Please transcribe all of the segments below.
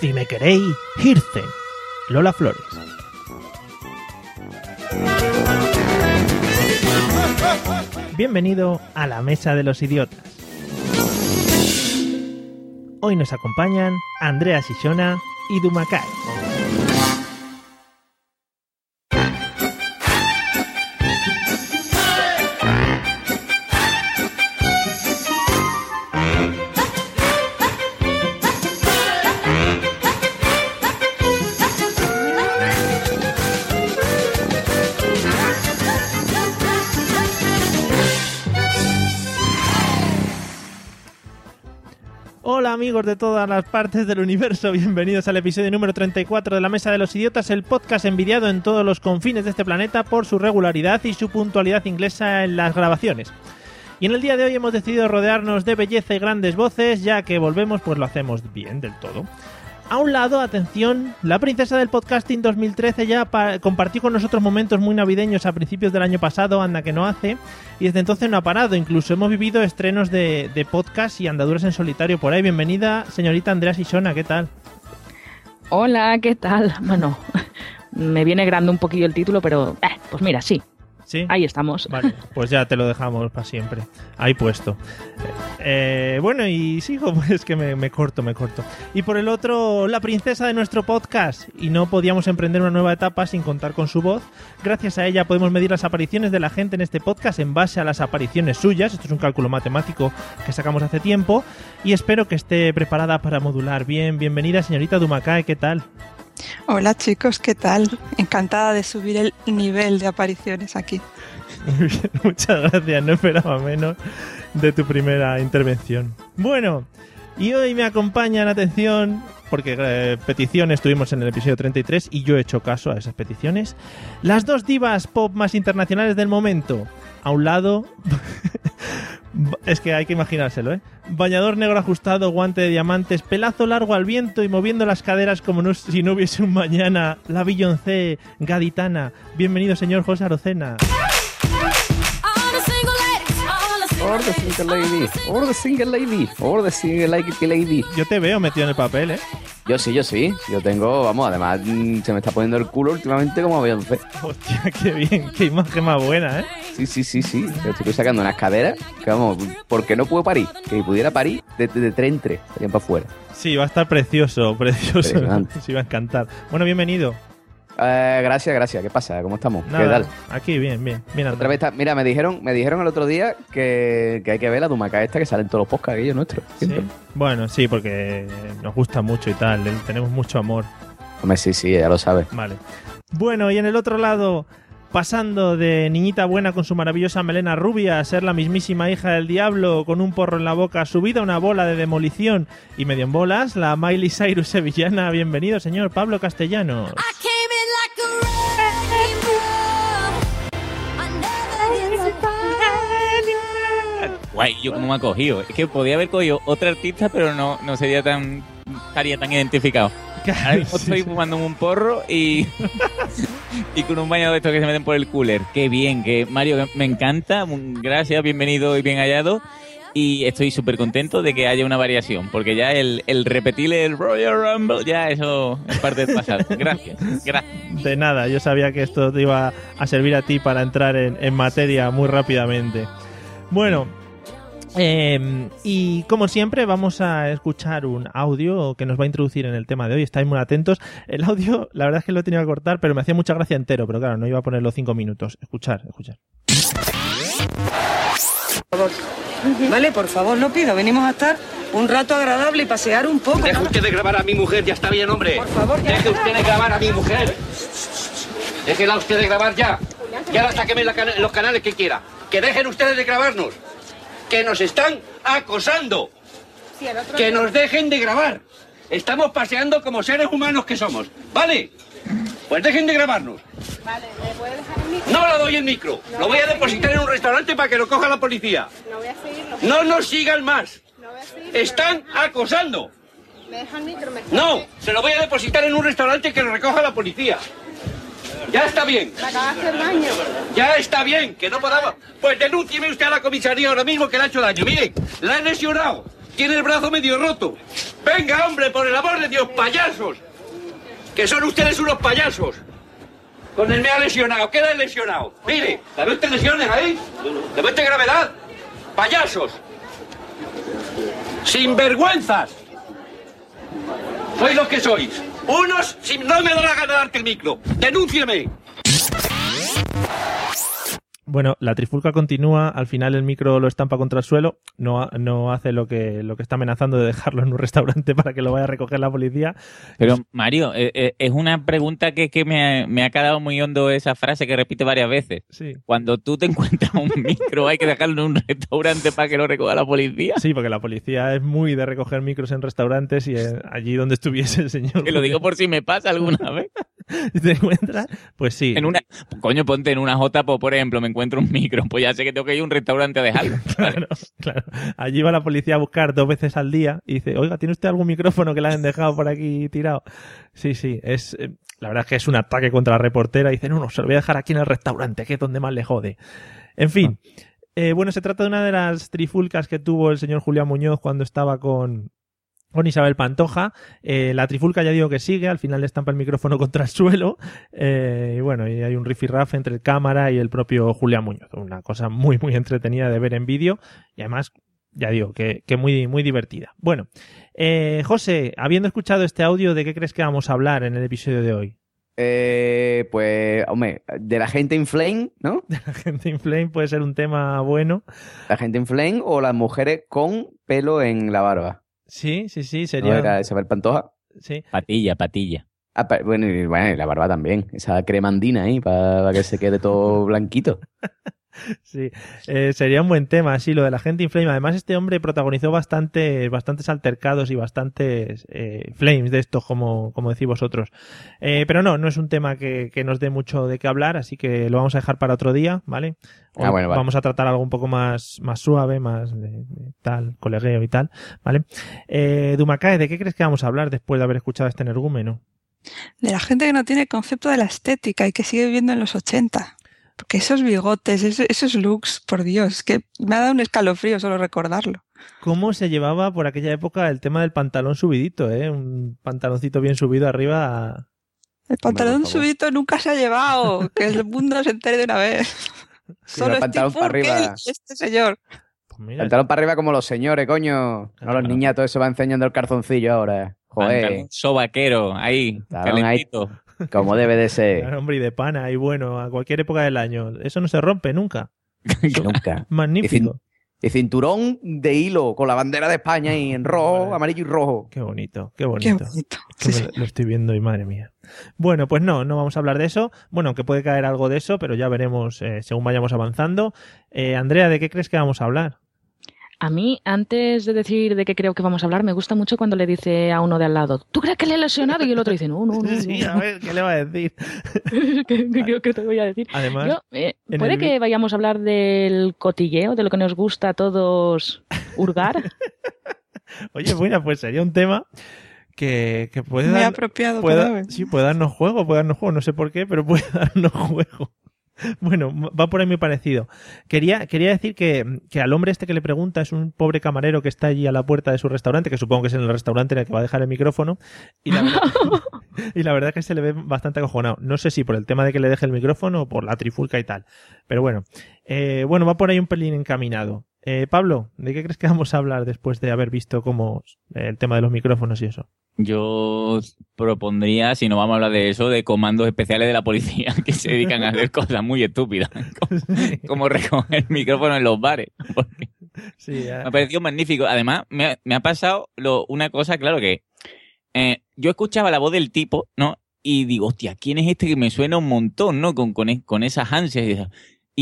Si me queréis, Hirce. Lola Flores. Bienvenido a la Mesa de los Idiotas. Hoy nos acompañan Andrea Sisona y Dumakai. De todas las partes del universo, bienvenidos al episodio número 34 de la Mesa de los Idiotas, el podcast envidiado en todos los confines de este planeta por su regularidad y su puntualidad inglesa en las grabaciones. Y en el día de hoy hemos decidido rodearnos de belleza y grandes voces, ya que volvemos pues lo hacemos bien del todo. A un lado, atención, la princesa del podcasting 2013 ya pa- compartió con nosotros momentos muy navideños a principios del año pasado, anda que no hace, y desde entonces no ha parado. Incluso hemos vivido estrenos de, de podcast y andaduras en solitario por ahí. Bienvenida, señorita Andrea Sisona, ¿qué tal? Hola, ¿qué tal? Bueno, me viene grande un poquillo el título, pero eh, pues mira, sí, Sí. ahí estamos. Vale, pues ya te lo dejamos para siempre. Ahí puesto. Eh, bueno, y sigo, pues que me, me corto, me corto. Y por el otro, la princesa de nuestro podcast. Y no podíamos emprender una nueva etapa sin contar con su voz. Gracias a ella podemos medir las apariciones de la gente en este podcast en base a las apariciones suyas. Esto es un cálculo matemático que sacamos hace tiempo. Y espero que esté preparada para modular bien. Bienvenida, señorita Dumacay, ¿qué tal? Hola chicos, ¿qué tal? Encantada de subir el nivel de apariciones aquí. Muy bien, muchas gracias, no esperaba menos de tu primera intervención. Bueno, y hoy me acompañan, atención, porque eh, peticiones tuvimos en el episodio 33 y yo he hecho caso a esas peticiones. Las dos divas pop más internacionales del momento. A un lado, es que hay que imaginárselo, ¿eh? Bañador negro ajustado, guante de diamantes, pelazo largo al viento y moviendo las caderas como no- si no hubiese un mañana. La Beyoncé gaditana. Bienvenido, señor José Arocena. Or the single lady, or the single lady, or the single lady lady. Yo te veo metido en el papel, ¿eh? Yo sí, yo sí. Yo tengo, vamos, además mm, se me está poniendo el culo últimamente como Beyoncé. Hostia, qué bien, qué imagen más buena, ¿eh? Sí, sí, sí, sí. Estoy sacando unas caderas que, vamos, porque no puedo parir. Que si pudiera parir, de, de, de tres en tres, estarían para afuera. Sí, va a estar precioso, precioso. Sí, va a encantar. Bueno, bienvenido. Eh, gracias, gracias. ¿Qué pasa? ¿Cómo estamos? ¿Qué tal? Aquí, bien, bien. bien Otra vez está- mira, me dijeron, me dijeron el otro día que, que hay que ver la Dumaca esta que sale en todos los podcasts aquellos nuestros. Sí. Bueno, sí, porque nos gusta mucho y tal. Tenemos mucho amor. Hombre, sí, sí, ya lo sabes. Vale. Bueno, y en el otro lado, pasando de niñita buena con su maravillosa melena rubia a ser la mismísima hija del diablo con un porro en la boca, subida a una bola de demolición y medio en bolas, la Miley Cyrus sevillana. Bienvenido, señor Pablo Castellanos. Guay, yo como me ha cogido. Es que podía haber cogido otra artista, pero no, no sería tan. estaría tan identificado. Mismo Sí, estoy fumando un porro y. y con un baño de estos que se meten por el cooler. Qué bien, que Mario, me encanta. Gracias, bienvenido y bien hallado. Y estoy súper contento de que haya una variación, porque ya el, el repetir el Royal Rumble, ya eso es parte del pasado. Gracias, gracias. De nada, yo sabía que esto te iba a servir a ti para entrar en, en materia muy rápidamente. Bueno, eh, y como siempre vamos a escuchar un audio que nos va a introducir en el tema de hoy. Estáis muy atentos. El audio, la verdad es que lo he tenido que cortar, pero me hacía mucha gracia entero, pero claro, no iba a poner los cinco minutos. Escuchar, escuchar. Vale, por favor, lo pido. Venimos a estar un rato agradable y pasear un poco. Deje usted de grabar a mi mujer, ya está bien, hombre. Por favor, ya Deje usted de grabar a mi mujer. Déjela usted de grabar ya. Y ahora sáqueme los canales que quiera. Que dejen ustedes de grabarnos. Que nos están acosando. que nos dejen de grabar. Estamos paseando como seres humanos que somos. ¿Vale? Pues dejen de grabarnos. Vale, ¿me puede dejar el micro? No le doy el micro. Lo voy a depositar en un restaurante para que lo coja la policía. No voy a seguirlo. No nos sigan más. No voy a seguir. Están acosando. ¿Me deja el micro? ¿Me No, se lo voy a depositar en un restaurante que lo recoja la policía. Ya está bien. Ya está bien, que no podamos. Pues denúncieme usted a la comisaría ahora mismo que le ha hecho daño. Miren, la he lesionado. Tiene el brazo medio roto. Venga, hombre, por el amor de Dios, payasos. Que son ustedes unos payasos. Con el me ha lesionado, queda lesionado. Mire, ¿la ve usted lesiones ahí? ¿La ve usted gravedad? Payasos. Sinvergüenzas. Sois los que sois. Unos, si no me da la gana darte el micro. Denúncieme. Bueno, la trifulca continúa, al final el micro lo estampa contra el suelo, no, no hace lo que, lo que está amenazando de dejarlo en un restaurante para que lo vaya a recoger la policía. Pero, Mario, eh, eh, es una pregunta que, que me, ha, me ha quedado muy hondo esa frase que repite varias veces. Sí. Cuando tú te encuentras un micro, hay que dejarlo en un restaurante para que lo recoja la policía. Sí, porque la policía es muy de recoger micros en restaurantes y eh, allí donde estuviese el señor. Que lo digo por si me pasa alguna vez. Si te encuentras, pues sí. En una, coño, ponte en una J, por ejemplo, me encuentro un micro, pues ya sé que tengo que ir a un restaurante a dejarlo. Claro, claro. Allí va la policía a buscar dos veces al día y dice, oiga, ¿tiene usted algún micrófono que le han dejado por aquí tirado? Sí, sí, es, eh, la verdad es que es un ataque contra la reportera. Y dice, no, no, se lo voy a dejar aquí en el restaurante, que es donde más le jode. En fin, eh, bueno, se trata de una de las trifulcas que tuvo el señor Julián Muñoz cuando estaba con, con Isabel Pantoja. Eh, la trifulca ya digo que sigue, al final le estampa el micrófono contra el suelo. eh, y bueno, y hay un rifirrafe entre el cámara y el propio Julián Muñoz. Una cosa muy, muy entretenida de ver en vídeo y además, ya digo, que, que muy, muy divertida. Bueno, eh, José, habiendo escuchado este audio, ¿de qué crees que vamos a hablar en el episodio de hoy? Eh, pues, hombre, de la gente inflame, ¿no? La gente inflame puede ser un tema bueno. La gente inflame o las mujeres con pelo en la barba. Sí, sí, sí, ¿No sería. era Isabel Pantoja? Sí. Patilla, patilla. Ah, pa- bueno, y, bueno, y la barba también. Esa cremandina ahí para que se quede todo blanquito. Sí, eh, sería un buen tema, sí, lo de la gente inflame. Además, este hombre protagonizó bastante, bastantes altercados y bastantes eh, flames de estos, como, como decís vosotros. Eh, pero no, no es un tema que, que nos dé mucho de qué hablar, así que lo vamos a dejar para otro día, ¿vale? Hoy Ah, bueno, vale. Vamos a tratar algo un poco más, más suave, más de, de tal, colegueo y tal, ¿vale? Eh, Dumakae, ¿de qué crees que vamos a hablar después de haber escuchado este energúmeno? De la gente que no tiene concepto de la estética y que sigue viviendo en los 80. Porque esos bigotes, esos, esos looks, por Dios, que me ha dado un escalofrío solo recordarlo. ¿Cómo se llevaba por aquella época el tema del pantalón subidito, eh? Un pantaloncito bien subido arriba. El pantalón subito nunca se ha llevado, que el mundo se entere de una vez. Solo el Steve pantalón para arriba. este señor. Pues mira, Pantalón para arriba como los señores, coño. No Claro. los niñatos se va enseñando el calzoncillo ahora. Joder, Pantalón sobaquero, ahí, ahí. Como debe de ser. Claro, hombre, y de pana, y bueno, a cualquier época del año. Eso no se rompe nunca. Nunca. Magnífico. Y cinturón de hilo con la bandera de España y en rojo, amarillo y rojo. Qué bonito, qué Qué bonito. bonito. Que Sí, me lo- sí. lo estoy viendo y madre mía. Bueno, pues no, no vamos a hablar de eso. Bueno, aunque puede caer algo de eso, pero ya veremos eh, según vayamos avanzando. Eh, Andrea, ¿de qué crees que vamos a hablar? A mí, antes de decir de qué creo que vamos a hablar, me gusta mucho cuando le dice a uno de al lado, ¿tú crees que le he lesionado? Y el otro dice, no, no, no. Sí, a ver, ¿qué le va a decir? ¿Qué, qué creo que te voy a decir? Además, Yo, eh, ¿Puede el que vayamos a hablar del cotilleo, de lo que nos gusta a todos hurgar? oye, bueno, pues sería un tema que, que puede dar, apropiado puede- sí, puede darnos juego, puede darnos juego, no sé por qué, pero puede darnos juego. Bueno, va por ahí muy parecido. Quería, quería decir que, que al hombre este que le pregunta es un pobre camarero que está allí a la puerta de su restaurante, que supongo que es en el restaurante en el que va a dejar el micrófono, y la verdad, y la verdad es que se le ve bastante acojonado. No sé si por el tema de que le deje el micrófono o por la trifulca y tal. Pero bueno, eh, bueno, va por ahí un pelín encaminado. Eh, Pablo, ¿de qué crees que vamos a hablar después de haber visto cómo eh, el tema de los micrófonos y eso? Yo propondría, si no vamos a hablar de eso, de comandos especiales de la policía que se dedican a hacer cosas muy estúpidas, como, como recoger micrófonos en los bares. Sí, ya- me ha parecido magnífico. Además, me ha, me ha pasado lo- una cosa, claro que eh, yo escuchaba la voz del tipo, ¿no? Y digo, hostia, ¿quién es este que me suena un montón, ¿no? Con, con, con esas ansias. Y,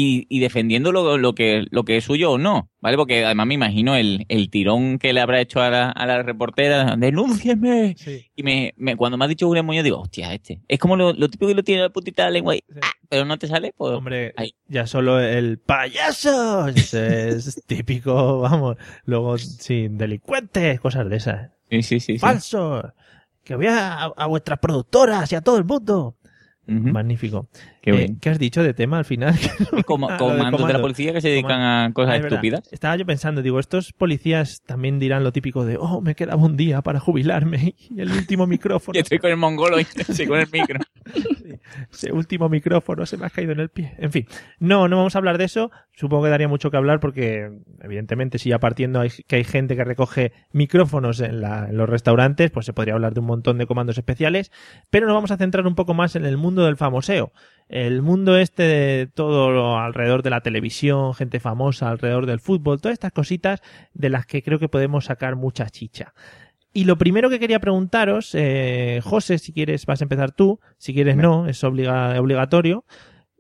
y, y defendiendo lo, lo que, lo que es suyo o no, ¿vale? Porque además me imagino el, el tirón que le habrá hecho a la, a la reportera, denúncienme. Y me, me- cuando me ha dicho Julián Muñoz, digo, hostia, este. Es como lo, lo típico que lo tiene la putita de la lengua y, ah, pero no te sale, pues. Hombre, ya solo el payaso es típico, vamos. Luego, sí, delincuentes, cosas de esas. Sí, sí, sí. sí. ¡Falso! Que voy a, a vuestras productoras y a todo el mundo. Magnífico. Qué Eh. ¿Qué has dicho de tema al final? Como- Ah, de comandos de la policía que se dedican a cosas Ah, es verdad. estúpidas. Estaba yo pensando, digo, estos policías también dirán lo típico de, oh, me quedaba un día para jubilarme y el último micrófono. Y estoy con el mongolo y sí, con el micro. Ese último micrófono se me ha caído en el pie. En fin, no, no vamos a hablar de eso. Supongo que daría mucho que hablar porque, evidentemente, si ya partiendo hay, que hay gente que recoge micrófonos en, la- en los restaurantes, pues se podría hablar de un montón de comandos especiales. Pero nos vamos a centrar un poco más en el mundo del famoseo. El mundo este de todo lo alrededor de la televisión, gente famosa, alrededor del fútbol, todas estas cositas de las que creo que podemos sacar mucha chicha. Y lo primero que quería preguntaros, eh, José, si quieres vas a empezar tú, si quieres no, es obliga- obligatorio.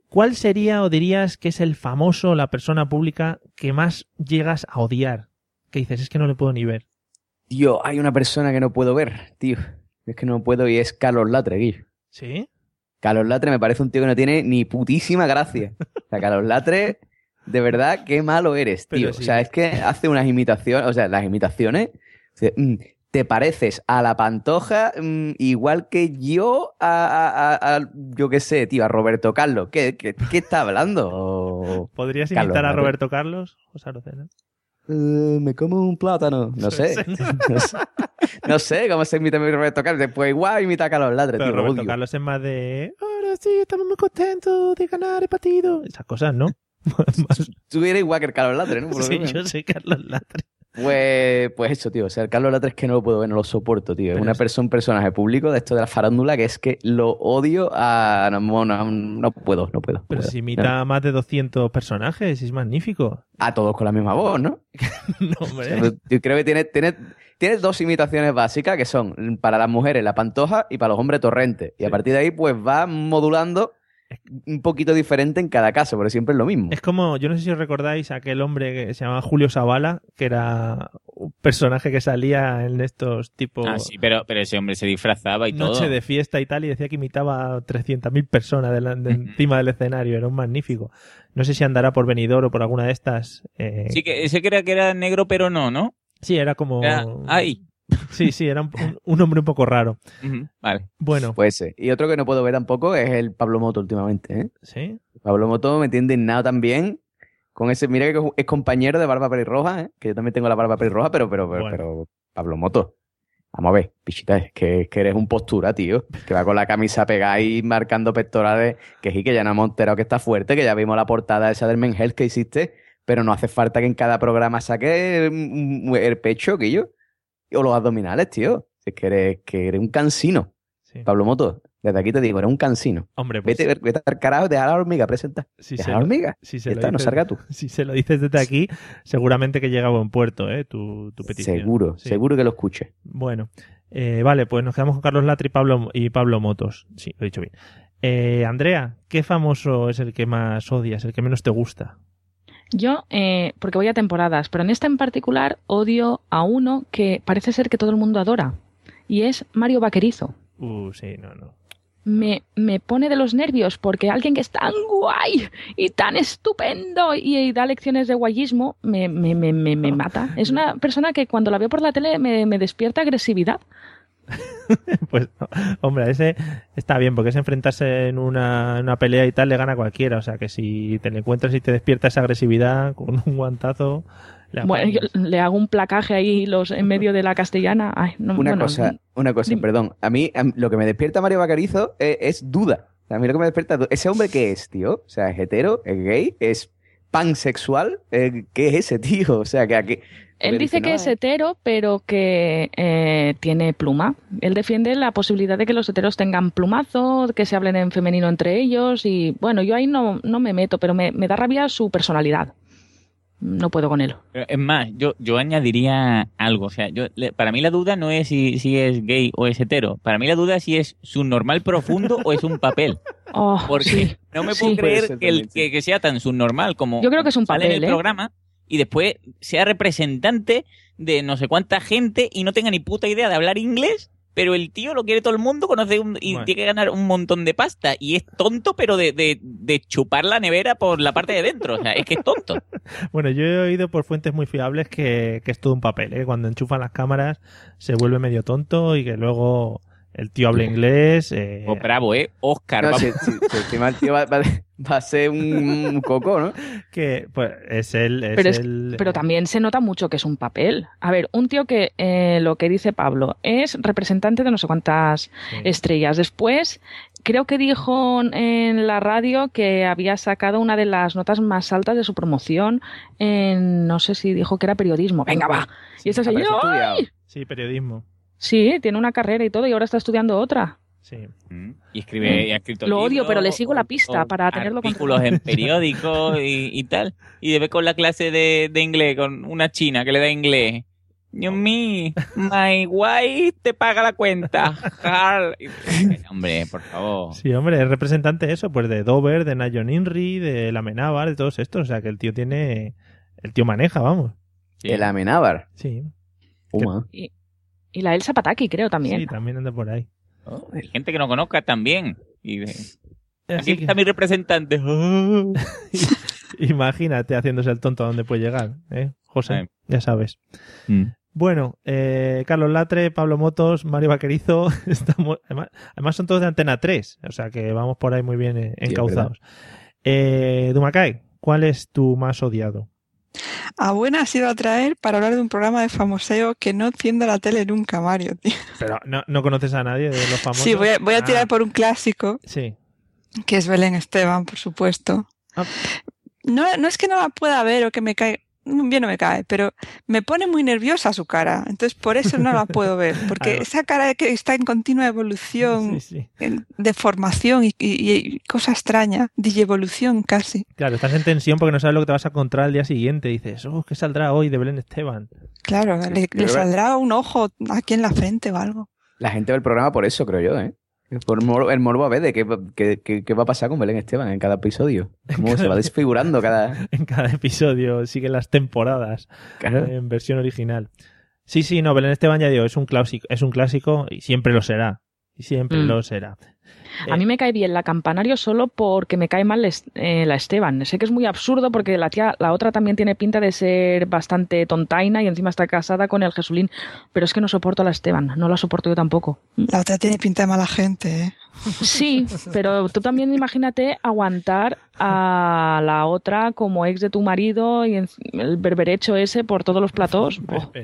¿Cuál sería o dirías que es el famoso, la persona pública que más llegas a odiar? Que dices, es que no le puedo ni ver. Tío, hay una persona que no puedo ver, tío. Es que no puedo y es Carlos Latre, Guillo. ¿Sí? Carlos Latre me parece un tío que no tiene ni putísima gracia. O sea, Carlos Latre, de verdad, qué malo eres, tío. Sí. O sea, es que hace unas imitaciones, o sea, las imitaciones, mm, te pareces a la pantoja mm, igual que yo a, a- a- a- yo qué sé, tío, a Roberto Carlos. ¿Qué, qué, qué está hablando? ¿Podrías Carlos imitar a. Roberto Carlos? José Arocena? Eh, me como un plátano. No sé. no sé. No sé cómo se imita a Roberto Carlos. Pues igual imita a Carlos Pero tío. Roberto odio. Carlos es más de, ahora sí, estamos muy contentos de ganar el partido. Esas cosas, ¿no? Tú eres igual que el Carlos Latre, ¿no? Por sí, yo soy Carlos Latre. Pues, pues eso, tío. O sea, el Carlos Latre es que no lo puedo ver, no lo soporto, tío. Es una persona, un personaje público de esto de la farándula que es que lo odio a... No, no, no, no puedo, no puedo. Pero puedo. si imita a más de 200 personajes, es magnífico. A todos con la misma voz, ¿no? No, O hombre. sea, yo creo que tiene, tiene, tiene dos imitaciones básicas que son para las mujeres la pantoja y para los hombres torrente. Y a partir de ahí, pues va modulando un poquito diferente en cada caso, pero siempre es lo mismo. Es como, yo no sé si os recordáis aquel hombre que se llamaba Julio Zavala, que era un personaje que salía en estos tipos Ah, sí, pero, pero ese hombre se disfrazaba y todo. noche de fiesta y tal, y decía que imitaba a 300.000 personas de la- de encima del escenario, era un magnífico. No sé si andará por Benidorm o por alguna de estas. eh, Sí, que ese que era, que era negro, pero no, ¿no? sí, era como... Era- Ay. Sí, sí, era un, un- hombre un poco raro. Vale. Bueno, Pues ese. Y otro que no puedo ver tampoco es el Pablo Moto últimamente, ¿eh? sí. Pablo Moto me tiene indignado también con ese... Mira que es compañero de Barba Pelirroja, ¿eh? Que yo también tengo la Barba Pelirroja, pero, pero, pero, Bueno. pero Pablo Moto. Vamos a ver, pichita, es que, es que eres un postura, tío. Que va con la camisa pegada ahí marcando pectorales. Que sí, que ya no hemos enterado que está fuerte, que ya vimos la portada esa del Men Health que hiciste. Pero no hace falta que en cada programa saque mm, el pecho, que yo. O los abdominales, tío. Es que eres, que eres un cansino. Sí. Pablo Moto, desde aquí te digo, eres un cansino. Hombre, pues Vete, vete al carajo, deja a la hormiga presentar. si deja se la lo- hormiga. si se lo no salga tú. Si se lo dices desde aquí, seguramente que llega a buen puerto, ¿eh? Tu, tu petición. Seguro, Sí. seguro que lo escuche. Bueno, eh, vale, pues nos quedamos con Carlos Latre y Pablo, y Pablo Motos. Sí, lo he dicho bien. Eh, Andrea, ¿qué famoso es el que más odias, el que menos te gusta? Yo, eh, porque voy a temporadas, pero en esta en particular odio a uno que parece ser que todo el mundo adora. Y es Mario Vaquerizo. Uh, sí, no, no. Me, me pone de los nervios porque alguien que es tan guay y tan estupendo y, y da lecciones de guayismo me, me, me, me, me mata. Es una persona que cuando la veo por la tele me, me despierta agresividad. Pues, no. hombre, ese está bien, porque es enfrentarse en una, en una pelea y tal, le gana a cualquiera. O sea, que si te le encuentras y te despierta esa agresividad con un guantazo, le Bueno, yo le hago un placaje ahí los, en medio de la castellana. Ay, no, Una bueno, cosa, una cosa, dime. perdón. A mí, a mí lo que me despierta Mario Bacarizo es, es duda. A mí lo que me despierta ¿Ese hombre qué es, tío? O sea, ¿es hetero? ¿Es gay? ¿Es pansexual? Eh, ¿Qué es ese tío? O sea, que aquí... Él dice que es hetero, pero que eh, tiene pluma. Él defiende la posibilidad de que los heteros tengan plumazo, que se hablen en femenino entre ellos. Y bueno, yo ahí no, no me meto, pero me, me da rabia su personalidad. No puedo con él. Pero Es más, yo, yo añadiría algo. O sea, yo, le- para mí la duda no es si, si es gay o es hetero. Para mí la duda es si es subnormal profundo o es un papel. Oh, Porque sí. no me puedo creer que, el- también, sí. que, que sea tan subnormal como Yo creo que es un sale en papel, el ¿eh? programa y después sea representante de no sé cuánta gente y no tenga ni puta idea de hablar inglés. Pero el tío lo quiere todo el mundo, conoce un- y Bueno. tiene que ganar un montón de pasta. Y es tonto, pero de, de, de chupar la nevera por la parte de dentro. O sea, es que es tonto. Bueno, yo he oído por fuentes muy fiables que, que es todo un papel, ¿eh? Cuando enchufan las cámaras se vuelve medio tonto y que luego el tío habla inglés. eh, Pues bravo, ¿eh? Oscar, No, si, si- si encima el tío va, va- va a ser un, un coco, ¿no? que pues es el... Es Pero, es- el- pero también se nota mucho que es un papel. A ver, un tío que eh, lo que dice Pablo es representante de no sé cuántas Sí. estrellas. Después, creo que dijo en la radio que había sacado una de las notas más altas de su promoción en, no sé si dijo que era periodismo. Venga, va. Y esta Habrás señora, estudiado. ¡ay! Sí, periodismo. Sí, tiene una carrera y todo y ahora está estudiando otra. Sí. Mm. Y escribe, y ha escrito Lo odio, pero le sigo la pista o para tenerlo artículos en periódicos y, y tal. Y debe con la clase de, de inglés, con una china que le da inglés. Dios mío, my wife te paga la cuenta. Hombre, por favor. Sí, hombre, es representante eso, pues de Dover, de Nayon Inri, de la Amenábar, de todos estos. O sea, que el tío tiene... El tío maneja, vamos. Sí. El Amenábar. Sí, Uma. Y, y la Elsa Pataki, creo también. sí, también anda por ahí. Oh, hay gente que no conozca también. Y de- aquí que- está mi representante. Oh. Imagínate haciéndose el tonto a dónde puede llegar, ¿eh? José, Sí. ya sabes. Mm. Bueno, eh, Carlos Latre, Pablo Motos, Mario Vaquerizo, estamos, además, además son todos de Antena 3, o sea que vamos por ahí muy bien eh, encauzados. eh, Dumacay, ¿cuál es tu más odiado? A buena has ido a traer para hablar de un programa de famoseo que no enciende la tele nunca, Mario, tío. Pero no, no conoces a nadie de los famosos. Sí, voy a, voy a Ah, tirar por un clásico, Sí. que es Belén Esteban, por supuesto. Ah. No, no es que no la pueda ver o que me cae, bien no me cae, pero me pone muy nerviosa su cara. Entonces por eso no la puedo ver, porque esa cara que está en continua evolución, Sí, sí. deformación y, y- y cosa extraña, digievolución casi. Claro, estás en tensión porque no sabes lo que te vas a encontrar al día siguiente. Y dices, oh, ¿qué saldrá hoy de Belén Esteban? Claro, le, le saldrá un ojo aquí en la frente o algo. La gente ve el programa por eso, creo yo, ¿eh? Por el morbo a ver de qué, qué- qué- qué va a pasar con Belén Esteban en cada episodio. Cómo se va desfigurando cada... En cada episodio siguen las temporadas. Claro. en versión original. Sí, sí, no, Belén Esteban ya digo, es un clásico, es un clásico y siempre lo será. Y siempre Mm. lo será. A mí me cae bien la Campanario solo porque me cae mal eh, la Esteban. Sé que es muy absurdo porque la tía, la otra también tiene pinta de ser bastante tontaina y encima está casada con el Jesulín. Pero es que no soporto a la Esteban, no la soporto yo tampoco. La otra tiene pinta de mala gente, ¿eh? Sí, pero tú también imagínate aguantar a la otra como ex de tu marido y en- el berberecho ese por todos los platós. Oh.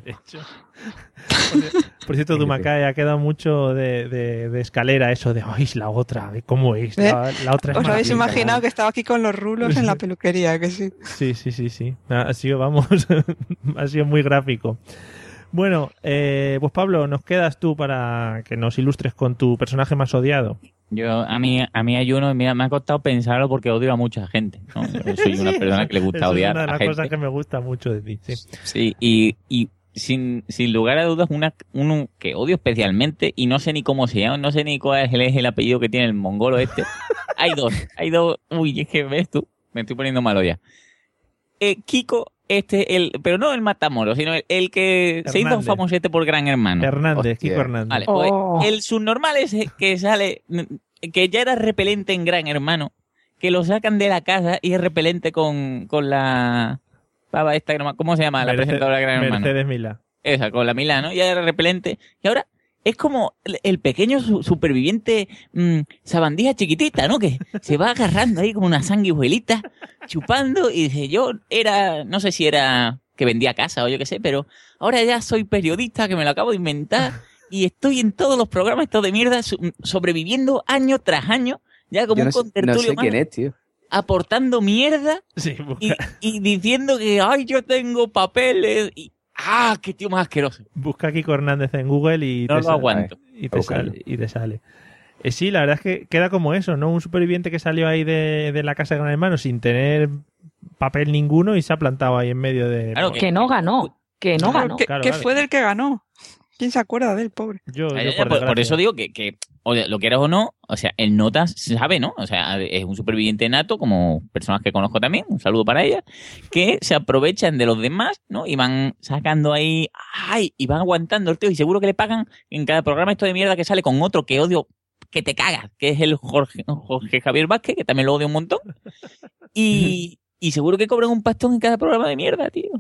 Por, ci- por cierto, Dumacay ha quedado mucho de, de- de escalera eso de, ¡ay, la otra! de ¿Cómo es? La, la otra es ¿Os habéis maravillosa". imaginado que estaba aquí con los rulos en la peluquería? Que sí. Sí, sí, sí, sí. Ha sido, vamos, ha sido muy gráfico. Bueno, eh, pues Pablo, nos quedas tú para que nos ilustres con tu personaje más odiado. Yo, a mí, a mí hay uno, mira, me ha costado pensarlo porque odio a mucha gente. ¿no? Soy una persona que le gusta eso odiar Es una de a las gente. cosas que me gusta mucho de ti. Sí. Sí, y, y sin, sin lugar a dudas, una, uno que odio especialmente, y no sé ni cómo se llama, no sé ni cuál es el, es el apellido que tiene el mongolo este. hay dos, hay dos. Uy, es que ves tú, me estoy poniendo malo ya. Eh, Kiko, este, el, pero no el Matamoros, sino el, el que se hizo famosete por Gran Hermano. Hernández, Hostia. Kiko Hernández. Vale, pues, Oh. el subnormal ese que sale, que ya era repelente en Gran Hermano, que lo sacan de la casa y es repelente con, con la pava esta, no ¿cómo se llama? La presentadora de Gran Hermano. Mercedes Milá. Esa, con la Milano, ya era repelente. Y ahora es como el, pequeño su- superviviente mm, sabandija chiquitita, ¿no? Que se va agarrando ahí como una sanguijuelita, chupando y dice, yo era, no sé si era que vendía casa o yo qué sé, pero ahora ya soy periodista que me lo acabo de inventar y estoy en todos los programas estos de mierda su- sobreviviendo año tras año, ya como Yo no un sé, no contertulio sé más, quién es, tío. aportando mierda Sí, y, y diciendo que, ay, yo tengo papeles y... ¡Ah, qué tío más asqueroso! busca Kiko Hernández en Google y No te lo sale. aguanto. Y te sale. Y te sale. Eh, sí, la verdad es que queda como eso, ¿no? Un superviviente que salió ahí de, de la casa de Gran Hermano sin tener papel ninguno y se ha plantado ahí en medio de... Claro, Que no ganó. Que no Claro, ganó. que, claro, que claro. fue del que ganó. ¿Quién se acuerda del pobre? Yo, yo por, por, por desgracia. eso digo que, que o sea, lo quieras o no, o sea, el Nota sabe, ¿no? O sea, es un superviviente nato, como personas que conozco también, un saludo para ellas, que se aprovechan de los demás, ¿no? Y van sacando ahí, ¡ay! Y van aguantando el tío, y seguro que le pagan en cada programa esto de mierda que sale con otro que odio, que te cagas, que es el Jorge, Jorge Javier Vázquez, que también lo odio un montón. Y, y seguro que cobran un pastón en cada programa de mierda, tío.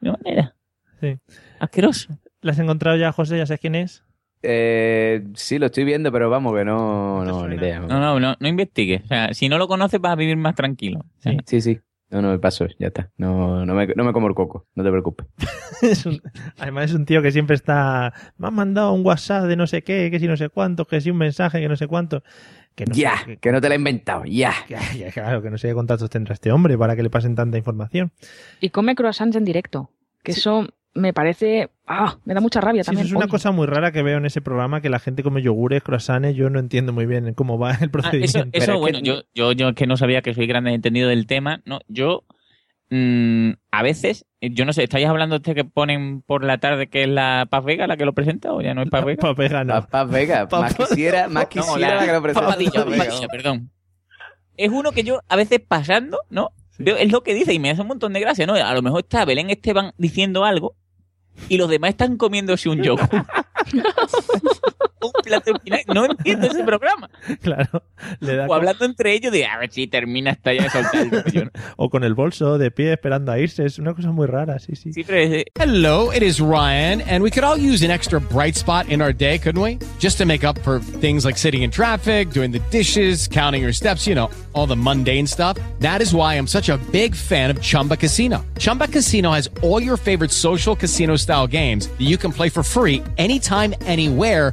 De manera. Sí. Asqueroso. ¿La has encontrado ya, José? ¿Ya sabes quién es? Eh, sí, lo estoy viendo, pero vamos, que no, ¿No ni idea. No, no, no, no investigues. O sea, si no lo conoces vas a vivir más tranquilo. Sí. Sí, sí. No, no, me paso, ya está. No, no, me, no me como el coco, no te preocupes. Es un- además es un tío que siempre está... Me han mandado un WhatsApp de no sé qué, que si no sé cuánto, que si un mensaje, que no sé cuánto. Que no sé- Ya, que- que no te la he inventado, ya. claro, que no sé qué contactos tendrá este hombre para que le pasen tanta información. Y come croissants en directo. Que eso me parece. ¡Ah! Me da mucha rabia Sí, también. eso es una Oye, cosa muy rara que veo en ese programa, que la gente come yogures, croissants, yo no entiendo muy bien cómo va el Ah, eso, procedimiento. eso, bueno, que- yo, yo, yo es que no sabía que soy grande entendido del tema, ¿no? Yo, mm, a veces, eh, yo no sé, ¿estáis hablando de este que ponen por la tarde que es la Paz Vega la que lo presenta o ya no es Paz Vega? Pa' vegano. Papá Vega, más Papá- quisiera, más No, quisiera la que lo presenta. Papadilla, Vega. Papadilla, perdón. Es uno que yo a veces pasando, ¿no? Sí. Veo, es lo que dice y me hace un montón de gracia, ¿no? A lo mejor está Belén Esteban diciendo algo y los demás están comiéndose un yogur. un plato de espinaca. No entiendo ese programa. Claro. Le da O como- hablando entre ellos de a ver si termina hasta ya de soltar el rollo, o con el bolso de pie esperando a irse. Es una cosa muy rara, sí, sí. Sí, pero es, Hello, it is Ryan, and we could all use an extra bright spot in our day, couldn't we? Just to make up for things like sitting in traffic, doing the dishes, counting your steps, you know, all the mundane stuff. That is why I'm such a big fan of Chumba Casino. Chumba Casino has all your favorite social casino style games that you can play for free anytime, anywhere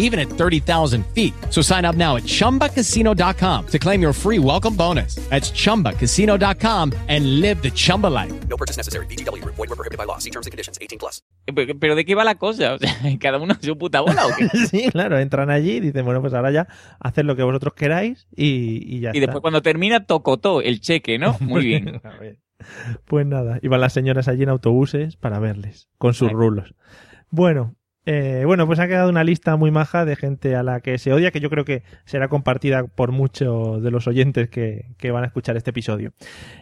even at 30,000 feet. So sign up now at chumbacasino.com to claim your free welcome bonus. That's chumbacasino.com and live the Chumba life. No purchase necessary. VGW Group. Void were prohibited by law. See terms and conditions. 18 plus. pero, pero ¿de qué va la cosa? O sea, ¿cada uno su puta bola o qué? Sí, claro, entran allí y dicen, bueno, pues ahora ya haced lo que vosotros queráis y, y ya Y está. después cuando termina, tocotó el cheque, ¿no? Muy bien. A ver. Pues nada, iban las señoras allí en autobuses para verles, con sus Ay. rulos. Bueno, eh, bueno, pues ha quedado una lista muy maja de gente a la que se odia, que yo creo que será compartida por muchos de los oyentes que, van a escuchar este episodio.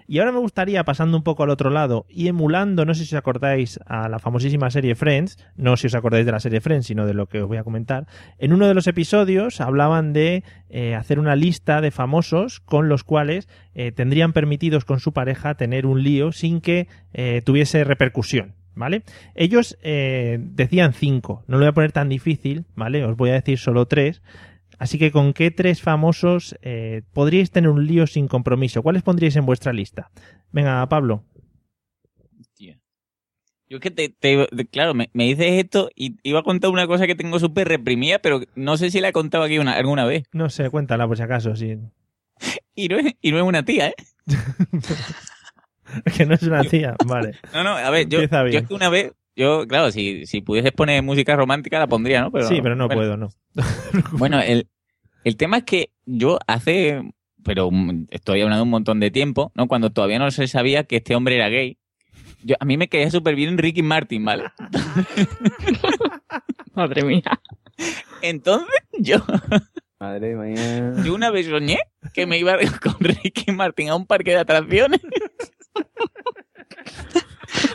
Y ahora me gustaría, pasando un poco al otro lado y emulando, no sé si os acordáis, a la famosísima serie Friends, no si os acordáis de la serie Friends, sino de lo que os voy a comentar, en uno de los episodios hablaban de eh, hacer una lista de famosos con los cuales eh, tendrían permitidos con su pareja tener un lío sin que tuviese repercusión. ¿Vale? Ellos eh, decían cinco, no lo voy a poner tan difícil, ¿vale? Os voy a decir solo tres. Así que, ¿con qué tres famosos eh, podríais tener un lío sin compromiso? ¿Cuáles pondríais en vuestra lista? Venga, Pablo. Hostia. Yo es que te, claro, me, me dices esto y iba a contar una cosa que tengo súper reprimida, pero no sé si la he contado aquí una, alguna vez. No sé, cuéntala por si acaso. Sí. Y no es, y no es una tía, ¿eh? que no es una tía. Vale. No, no, a ver, yo, yo es que una vez, yo, claro, si, si pudieses poner música romántica la pondría, ¿no? Pero, sí, pero no bueno. puedo, no. Bueno, el, el tema es que yo hace, pero estoy hablando un montón de tiempo, ¿no? Cuando todavía no se sabía que este hombre era gay. Yo, a mí me caía súper bien Ricky Martin, ¿vale? Madre mía. Entonces, yo, Madre mía. yo una vez soñé que me iba con Ricky Martin a un parque de atracciones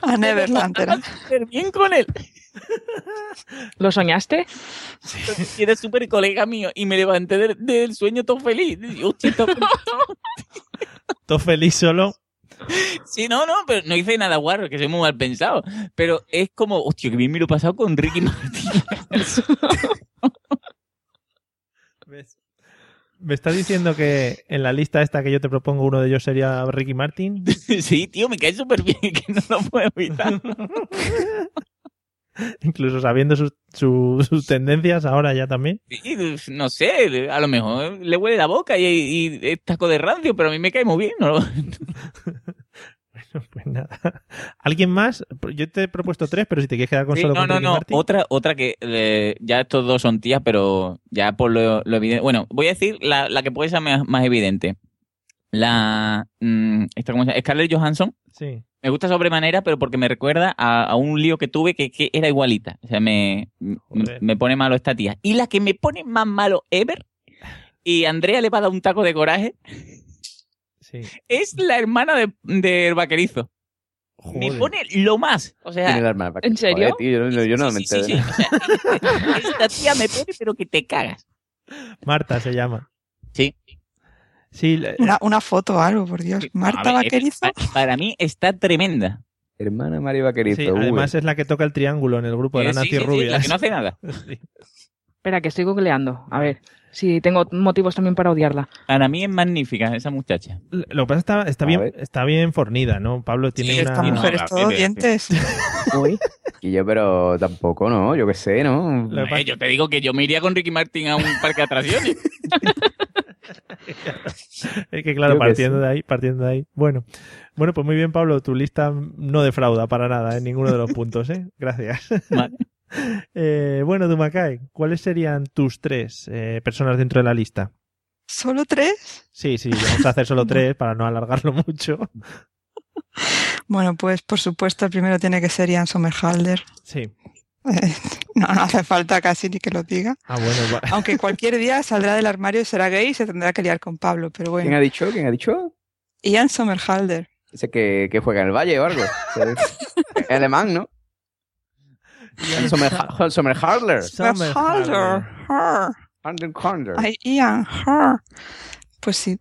A Neverland era. bien con él. ¿Lo soñaste? Y era súper colega mío y me levanté del, del sueño todo feliz. Y, hostia, todo- Todo feliz solo. Sí, no, no, pero no hice nada guarro, que soy muy mal pensado. Pero es como, hostia, que bien me lo he pasado con Ricky Martin. ¿Me estás diciendo que en la lista esta que yo te propongo uno de ellos sería Ricky Martin? Sí, tío, me cae súper bien que no lo puedo evitar. Incluso sabiendo sus, su- sus tendencias ahora ya también. Sí, no sé, a lo mejor le huele la boca y, y es taco de rancio, pero a mí me cae muy bien. ¿no? Pues nada. ¿Alguien más? Yo te he propuesto tres, pero si te quieres quedar con Sí, solo no, con no, Ricky no. Martin. Otra, otra que eh, ya estos dos son tías, pero ya por lo, lo evidente. Bueno, voy a decir la, la que puede ser más, más evidente. La. mm, esta, ¿cómo se llama? Scarlett Johansson. Sí. Me gusta sobremanera, pero porque me recuerda a, a un lío que tuve que, que era igualita. O sea, me, me, me pone malo esta tía. Y la que me pone más malo ever, y Andrea le va a dar un taco de coraje, Sí. es la hermana de, de Vaquerizo. Me pone lo más. O sea, Tiene la hermana. ¿En serio? Joder, tío, yo, no- yo no me sí, sí, entero. sí, o sea, esta tía me pone, pero que te cagas. Marta se llama. Sí. Sí, Una, una foto o algo, por Dios. Marta ver, Vaquerizo. pa- Para mí está tremenda. Hermana María Vaquerizo. uy. además es la que toca el triángulo en el grupo de Eh, sí, sí, nazirrubias. la que no hace nada. Espera, que estoy googleando. A ver, si tengo motivos también para odiarla. Para mí es magnífica esa muchacha. Lo que pasa es que está, está A bien, ver. está bien fornida, ¿no? Pablo tiene Sí, una... Esta mujer es todo dientes. Uy. Y yo, pero tampoco, ¿no? Yo qué sé, ¿no? Lo que pasa- Eh, yo te digo que yo me iría con Ricky Martin a un parque de atracciones. Es que claro, que partiendo sí. de ahí, partiendo de ahí. Bueno, bueno, pues muy bien, Pablo, tu lista no defrauda para nada en ninguno de los puntos, ¿eh? Gracias. Vale. Eh, bueno, Dumacay, ¿cuáles serían tus tres eh, personas dentro de la lista? ¿Solo tres? Sí, sí, vamos a hacer solo tres para no alargarlo mucho. Bueno, pues por supuesto el primero tiene que ser Ian Somerhalder. Sí. Eh, no, no hace falta casi ni que lo diga. Ah, bueno, va- Aunque cualquier día saldrá del armario y será gay y se tendrá que liar con Pablo, pero ¿Quién bueno. ha dicho? ¿Quién ha dicho? Ian Somerhalder. Ese que, que juega en el Valle o algo. Es alemán, ¿no? Sommer- Sommerhardler. Somerhalder. Her. Underconder. Ay, Ian, her. Pues sí.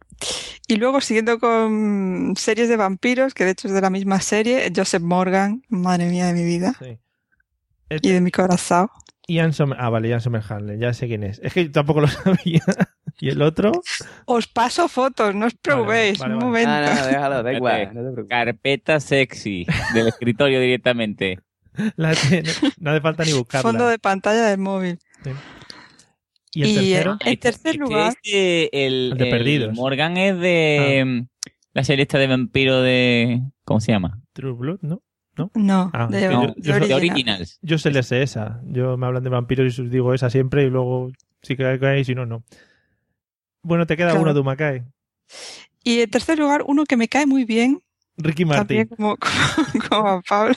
Y luego, siguiendo con series de vampiros, que de hecho es de la misma serie, Joseph Morgan, madre mía de mi vida, sí. y de mi corazón. Ian Somer... Ah, vale, Ian Somerhalder, ya sé quién es. Es que yo tampoco lo sabía. ¿Y el otro? Os paso fotos, no os preocupéis, vale, un vale. momento. Ah, no, déjalo, da igual. No te. Carpeta sexy del escritorio directamente. La tiene- No hace falta ni buscarla. Fondo de pantalla del móvil. ¿Y el y, tercero? eh, En tercer Este lugar, es de- el, El de el Perdidos. Morgan es de mm, la serie esta de vampiro de. ¿Cómo se llama? True Blood, ¿no? no, Ah, de, de yo- No, yo- de original. Originals. Yo se les sé esa. Yo me hablan de vampiros y os digo esa siempre y luego sí que hay y si no, no. Bueno, te queda Claro. uno, Dumacay. Y en tercer lugar, uno que me cae muy bien, Ricky también Martin. como, como, como a Pablo,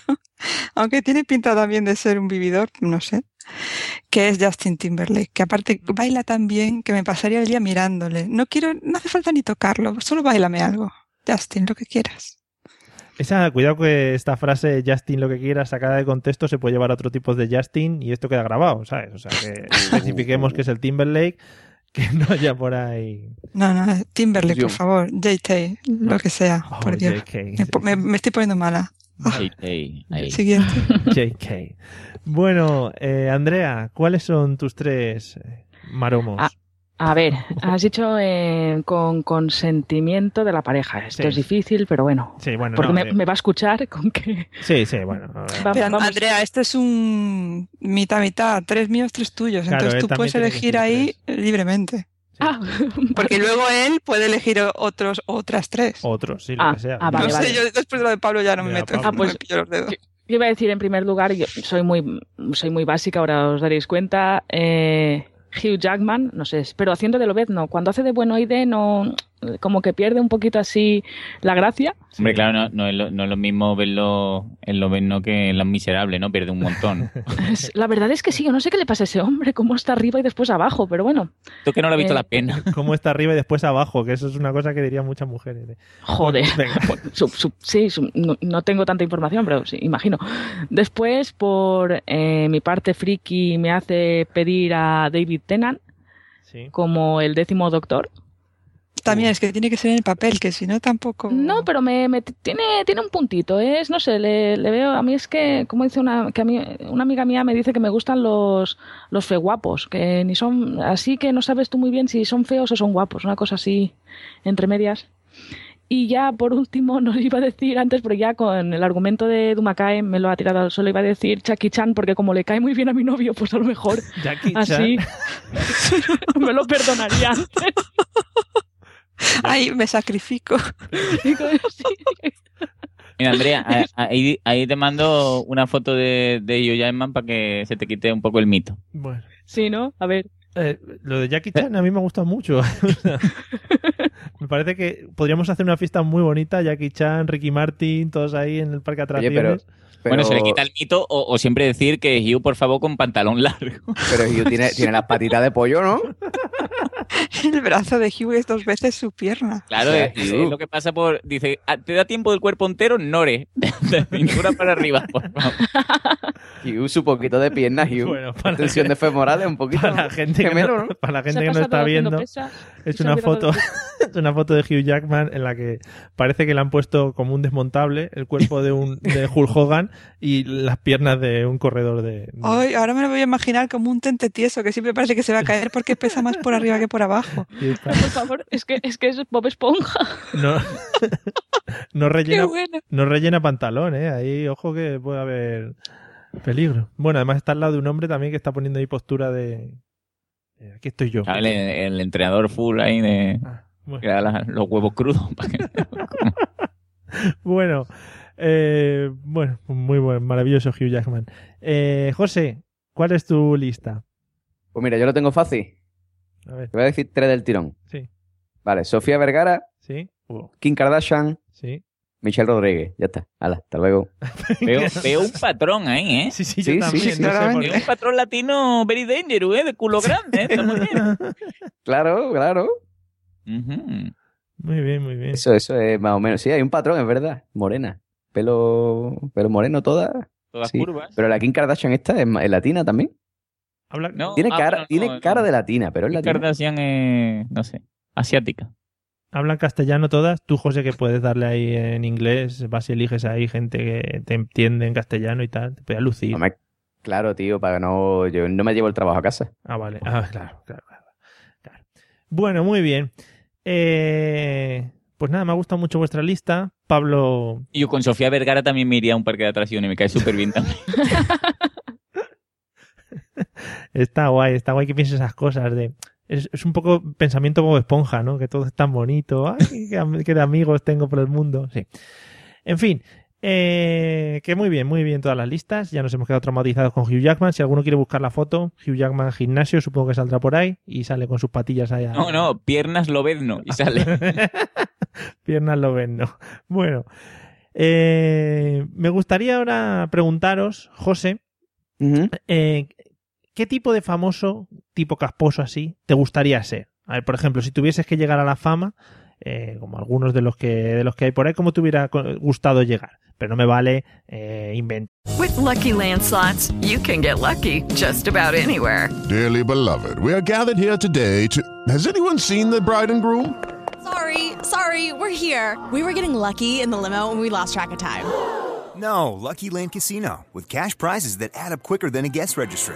aunque tiene pinta también de ser un vividor, no sé, que es Justin Timberlake, que aparte baila tan bien que me pasaría el día mirándole. No quiero, no hace falta ni tocarlo, solo bailame algo. Justin, lo que quieras. Esa, cuidado que esta frase Justin lo que quiera sacada de contexto se puede llevar a otro tipo de Justin y esto queda grabado, ¿sabes? O sea, que especifiquemos que es el Timberlake, que no haya por ahí. No, no, Timberlake, por favor, JT, lo que sea, Oh, por Dios. JK. Me, po- me- me estoy poniendo mala. Ahí, ahí. Siguiente. JK. Bueno, eh, Andrea, ¿cuáles son tus tres eh, maromos? Ah, A ver, has dicho eh, con consentimiento de la pareja. Esto Sí. es difícil, pero bueno. sí, bueno, Porque no, me, va a escuchar con que... sí, sí, bueno. Pero, vamos- Andrea, esto es un mitad mitad, tres míos, tres tuyos. Claro, Entonces tú puedes elegir ahí libremente. Ah, Porque luego él puede elegir otros, otras tres. Otros, sí, lo Ah, que sea. ah, vale, no vale. sé, yo después de lo de Pablo ya no me meto, Pablo. Ah, pues- me pillo los dedos. Yo iba a decir en primer lugar, yo soy muy, soy muy básica, ahora os daréis cuenta. eh, Hugh Jackman, no sé, pero haciendo de Lobezno, cuando hace de buenoide no, como que pierde un poquito así la gracia. Hombre, claro, no, no, es lo, no es lo mismo verlo en lo no que en Los Miserables, ¿no? Pierde un montón. La verdad es que sí, yo no sé qué le pasa a ese hombre, cómo está arriba y después abajo, pero bueno, Tú que no lo has visto Eh, la pena. Cómo está arriba y después abajo, que eso es una cosa que dirían muchas mujeres. ¿eh? joder. Venga. Su- su- sí, su- no, no tengo tanta información, pero sí, imagino. Después, por eh, mi parte friki, me hace pedir a David Tennant Sí. como el décimo doctor. También, es que tiene que ser en el papel, que si no tampoco... No, pero me, me- tiene, tiene un puntito, ¿eh? es, no sé, le, le veo, a mí es que, como dice una, que a mí, una amiga mía me dice que me gustan los, los fe guapos, que ni son, así que no sabes tú muy bien si son feos o son guapos, una cosa así, entre medias. Y ya por último, nos iba a decir antes, pero ya con el argumento de Dumakae me lo ha tirado al suelo, iba a decir Jackie Chan, porque como le cae muy bien a mi novio, pues a lo mejor Jackie así Chan. me lo perdonaría antes. Ay, me sacrifico. Mira, Andrea, ahí, ahí te mando una foto de, de Hugh Jackman para que se te quite un poco el mito. Bueno. Sí, ¿no? A ver. Eh, lo de Jackie Chan a mí me gusta mucho. Me parece que podríamos hacer una fiesta muy bonita, Jackie Chan, Ricky Martin, todos ahí en el parque de Oye, pero, atracciones. Bueno, se le quita el mito o, o siempre decir que Hugh, por favor, con pantalón largo. Pero Hugh tiene, tiene las patitas de pollo, ¿no? El brazo de Hugh es dos veces su pierna. Claro, O sea, es, es lo que pasa por... Dice, "Ah, ¿te da tiempo del cuerpo entero? Nore. De cintura para arriba, por favor. Hugh, su poquito de piernas, Hugh. Bueno, para Tensión que- de femorales, un poquito. Para la gente que gemelo, no, ¿no? para la gente que no está viendo, pesas es una foto, es una foto de Hugh Jackman en la que parece que le han puesto como un desmontable el cuerpo de un de Hulk Hogan y las piernas de un corredor de, de- Ay, ahora me lo voy a imaginar como un tente tieso que siempre parece que se va a caer porque pesa más por arriba que por abajo. y está- Por favor, es que es, que es Bob Esponja. no, no rellena bueno. no rellena pantalón, eh. Ahí, ojo que puede haber peligro. Bueno, además está al lado de un hombre también que está poniendo ahí postura de eh, aquí estoy yo. El, el entrenador full ahí de... Ah, bueno. que da la- los huevos crudos. para que- Bueno, eh, bueno, muy buen, maravilloso Hugh Jackman. Eh, José, ¿cuál es tu lista? Pues mira, yo lo tengo fácil. A ver, Te voy a decir tres del tirón. sí, Vale, Sofía Vergara, sí, uh, Kim Kardashian, sí. Michelle Rodríguez. Ya está. Hala, hasta luego. Veo, veo un patrón ahí, ¿eh? Sí, sí, Sí, yo también. sí, no sé claramente. por Veo un patrón latino very dangerous, ¿eh? De culo grande, ¿eh? Está muy bien. Claro, claro. Ujú. Muy bien, muy bien. Eso, eso es más o menos. Sí, hay un patrón, es verdad. Morena. Pelo, pelo moreno toda. Todas Sí. curvas. Pero la Kim Kardashian esta es latina también. Habla- No, Tiene ah, cara, bueno, tiene no, cara no. de latina, pero es latina. Kardashian es, no sé, asiática. Hablan castellano todas. Tú, José, que puedes darle ahí en inglés, vas y eliges ahí gente que te entiende en castellano y tal. Te puedes lucir. Claro, tío, para que no. Yo no me llevo el trabajo a casa. Ah, vale. Ah, claro, claro, claro. claro. Bueno, muy bien. Eh, pues nada, me ha gustado mucho vuestra lista. Pablo, Y yo con Sofía Vergara también me iría a un parque de atracciones, me cae súper bien también. está guay, está guay que pienses esas cosas de... Es, es un poco pensamiento Bob Esponja, ¿no? Que todo es tan bonito. Ay, qué, de amigos tengo por el mundo. Sí. En fin, eh, que muy bien, muy bien todas las listas. Ya nos hemos quedado traumatizados con Hugh Jackman. Si alguno quiere buscar la foto, Hugh Jackman gimnasio, supongo que saldrá por ahí y sale con sus patillas allá. No, no, piernas lobezno y sale. Piernas lo ven, no. Bueno, eh, me gustaría ahora preguntaros, José, eh, ¿qué tipo de famoso, tipo casposo así, te gustaría ser? A ver, por ejemplo, si tuvieses que llegar a la fama, eh, como algunos de los que de los que hay por ahí, ¿cómo te hubiera gustado llegar? Pero no me vale eh, inventar. With Lucky Land slots, you can get lucky just about anywhere. Dearly beloved, we are gathered here today to. Has anyone seen the bride and groom? Sorry, sorry, we're here. We were getting lucky in the limo and we lost track of time. No, Lucky Land Casino, with cash prizes that add up quicker than a guest registry.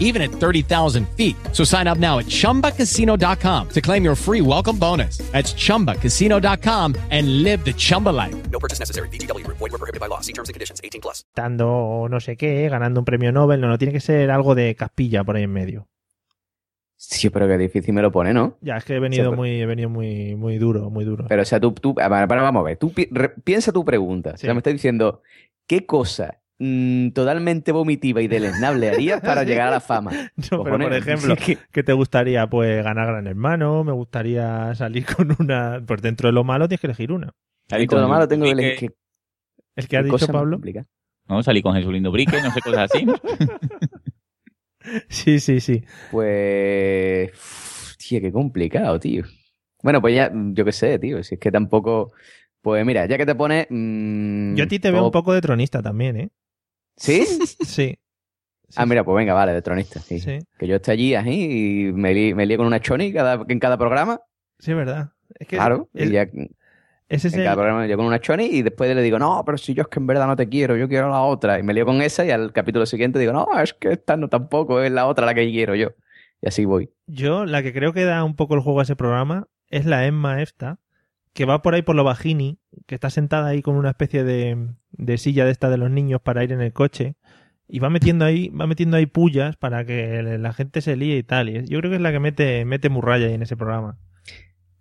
even at 30,000 feet. So sign up now at chumbacasino.com to claim your free welcome bonus. That's chumbacasino.com and live the Chumba life. No purchase necessary. VGW Group. Void were prohibited by law. See terms and conditions. 18 plus. Dando no sé qué, ganando un premio Nobel, no, no, tiene que ser algo de caspilla por ahí en medio. Sí, pero qué difícil me lo pone, ¿no? Ya, es que he venido Sí, muy, he venido muy, muy duro, muy duro. Pero, o sea, tú, tú a ver, para, vamos a ver, tú pi- re- piensa tu pregunta. O sea, Sí. me estás diciendo, ¿qué cosa mm, totalmente vomitiva y deleznable harías para llegar a la fama? No, pero por ejemplo, sí que- ¿qué te gustaría? Pues ganar Gran Hermano, me gustaría salir con una... Pues dentro de lo malo tienes que elegir una. Dentro de lo malo tengo que elegir que- ¿El que qué dicho, Pablo? No, salí con Jesulindo Brique, no sé, cosas así. Sí, sí, sí. Pues. Tío, qué complicado, tío. Bueno, pues ya, yo qué sé, tío. Si es que tampoco. Pues mira, ya que te pones. mm, Yo a ti te veo un poco de tronista también, ¿eh? ¿Sí? Sí. ah, mira, pues venga, vale, de tronista. Sí. Sí. Que yo esté allí así y me, li- me lío con una choni cada, en cada programa. Sí, es verdad. Es que claro. es- y ya, ese es en el- cada programa me lío con una choni y después le digo, no, pero si yo es que en verdad no te quiero, yo quiero la otra. Y me lío con esa y al capítulo siguiente digo, no, es que esta no tampoco, es la otra la que quiero yo. Y así voy. Yo, la que creo que da un poco el juego a ese programa es la Emma esta, que va por ahí por lo bajini, que está sentada ahí con una especie de, de silla de esta de los niños para ir en el coche, y va metiendo ahí, va metiendo ahí pullas para que la gente se líe y tal. Y yo creo que es la que mete, mete murraya ahí en ese programa.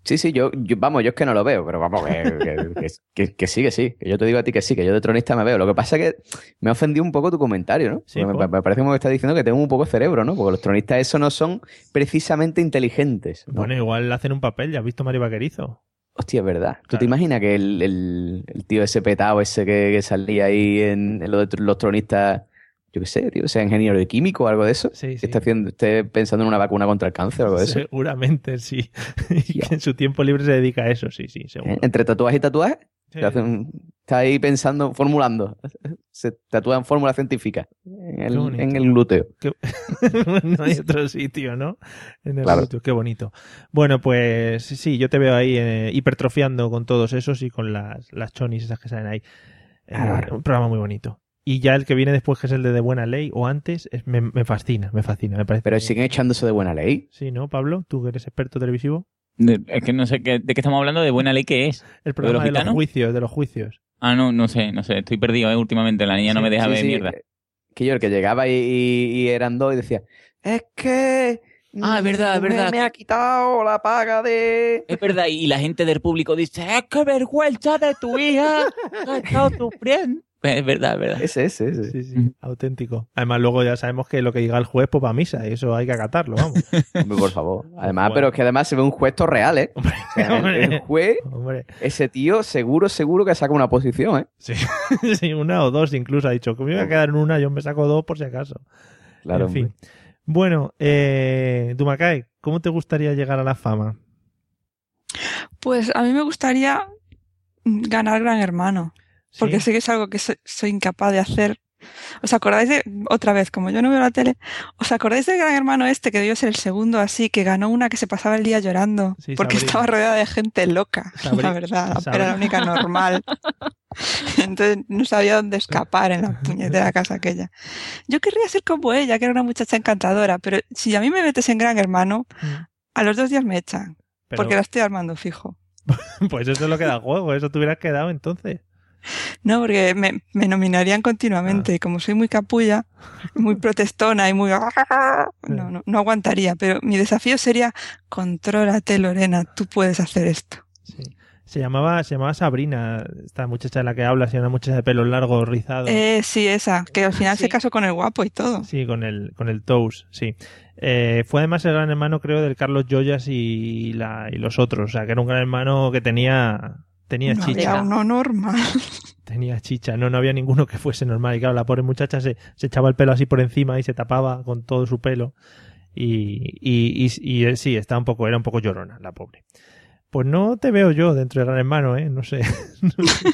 Sí, sí, yo, yo- vamos, yo es que no lo veo, pero vamos, que, que, que- sí, que sí, que yo te digo a ti que sí, que yo de tronista me veo. Lo que pasa es que me ha ofendido un poco tu comentario, ¿no? Sí, me, parece como que estás diciendo que tengo un poco de cerebro, ¿no? Porque los tronistas eso no son precisamente inteligentes. ¿no? Bueno, igual hacen un papel, ya has visto Mari Vaquerizo. Hostia, es verdad. ¿Tú te imaginas que el, el- el tío ese petado, ese que, que salía ahí en, en lo de tr- los tronistas, yo qué sé, tío, sea ingeniero de químico o algo de eso? Sí, Que esté, haciendo, esté pensando en una vacuna contra el cáncer o algo de eso. Seguramente sí. y que en su tiempo libre se dedica a eso, sí, sí, seguro. ¿Eh? Entre tatuaje y tatuaje, Sí. te hacen- está ahí pensando, formulando. Se tatúan fórmula científica en el, bonito. en el glúteo. Qué- no hay otro sitio, ¿no? En el Claro. sitio, qué bonito. Bueno, pues sí, yo te veo ahí eh, hipertrofiando con todos esos y con las, las chonis esas que salen ahí. Eh, Claro. Un programa muy bonito. Y ya el que viene después, que es el de De Buena Ley, o antes, es- me, me fascina, me fascina, me parece. Pero siguen echándose de buena ley. Sí, ¿no, Pablo? Tú que eres experto televisivo. De- Es que no sé qué, de qué estamos hablando, de buena ley que es. El ¿Lo programa de los, gitanos? juicios, de los juicios. Ah, no, no sé, no sé, estoy perdido ¿eh? últimamente, la niña no me deja Sí, ver sí, mierda. eh, Que yo, el que llegaba y, y- y eran dos y decía, es que... Ah, es verdad, es verdad. Me ha quitado la paga de... Es verdad, y la gente del público dice, ¡es que vergüenza de tu hija! ¡Ha estado sufriendo! Es verdad, es verdad. Ese, ese, ese. Sí, sí, auténtico. Además, luego ya sabemos que lo que diga el juez, pues va a misa, y eso hay que acatarlo, vamos. Hombre, por favor. Además, Bueno. pero es que además se ve un juez real, ¿eh? O sea, el, el juez, Hombre, ese tío, seguro, seguro que saca una posición, ¿eh? sí. Sí, una o dos incluso ha dicho que me iba a quedar en una, yo me saco dos por si acaso. Claro, en fin. hombre. Bueno, eh, Dumacay, ¿cómo te gustaría llegar a la fama? Pues a mí me gustaría ganar Gran Hermano, porque ¿Sí? sé que es algo que so- soy incapaz de hacer. ¿Os acordáis de, otra vez, como yo no veo la tele, ¿os acordáis del Gran Hermano este que debió ser el segundo así, que ganó una que se pasaba el día llorando? Sí, porque Sabrina. estaba rodeada de gente loca, la verdad, era la única normal. Entonces no sabía dónde escapar en la puñetera casa aquella. Yo querría ser como ella, que era una muchacha encantadora, pero si a mí me metes en Gran Hermano, a los dos días me echan, Mm. Pero- porque la estoy armando fijo. Pues eso es lo que da juego, eso te hubieras quedado entonces. No, porque me, me nominarían continuamente y como soy muy capulla, muy protestona y muy... No, no, no aguantaría, pero mi desafío sería contrólate Lorena, tú puedes hacer esto. Se llamaba, se llamaba Sabrina, esta muchacha de la que hablas, era una muchacha de pelo largo, rizado. Eh, sí, esa, que al final se casó con el guapo y todo. Sí, con el, con el Toast, sí. Eh, fue además el gran hermano, creo, del Carlos Joyas y, la, y los otros. O sea, que era un gran hermano que tenía, tenía No chicha. había uno normal. Tenía chicha. No, no había ninguno que fuese normal. Y claro, la pobre muchacha se, se echaba el pelo así por encima y se tapaba con todo su pelo. Y, y, y, y, eh, sí, está un poco, era un poco llorona, la pobre. Pues no te veo yo dentro de Gran Hermano, ¿eh? No sé. No sé.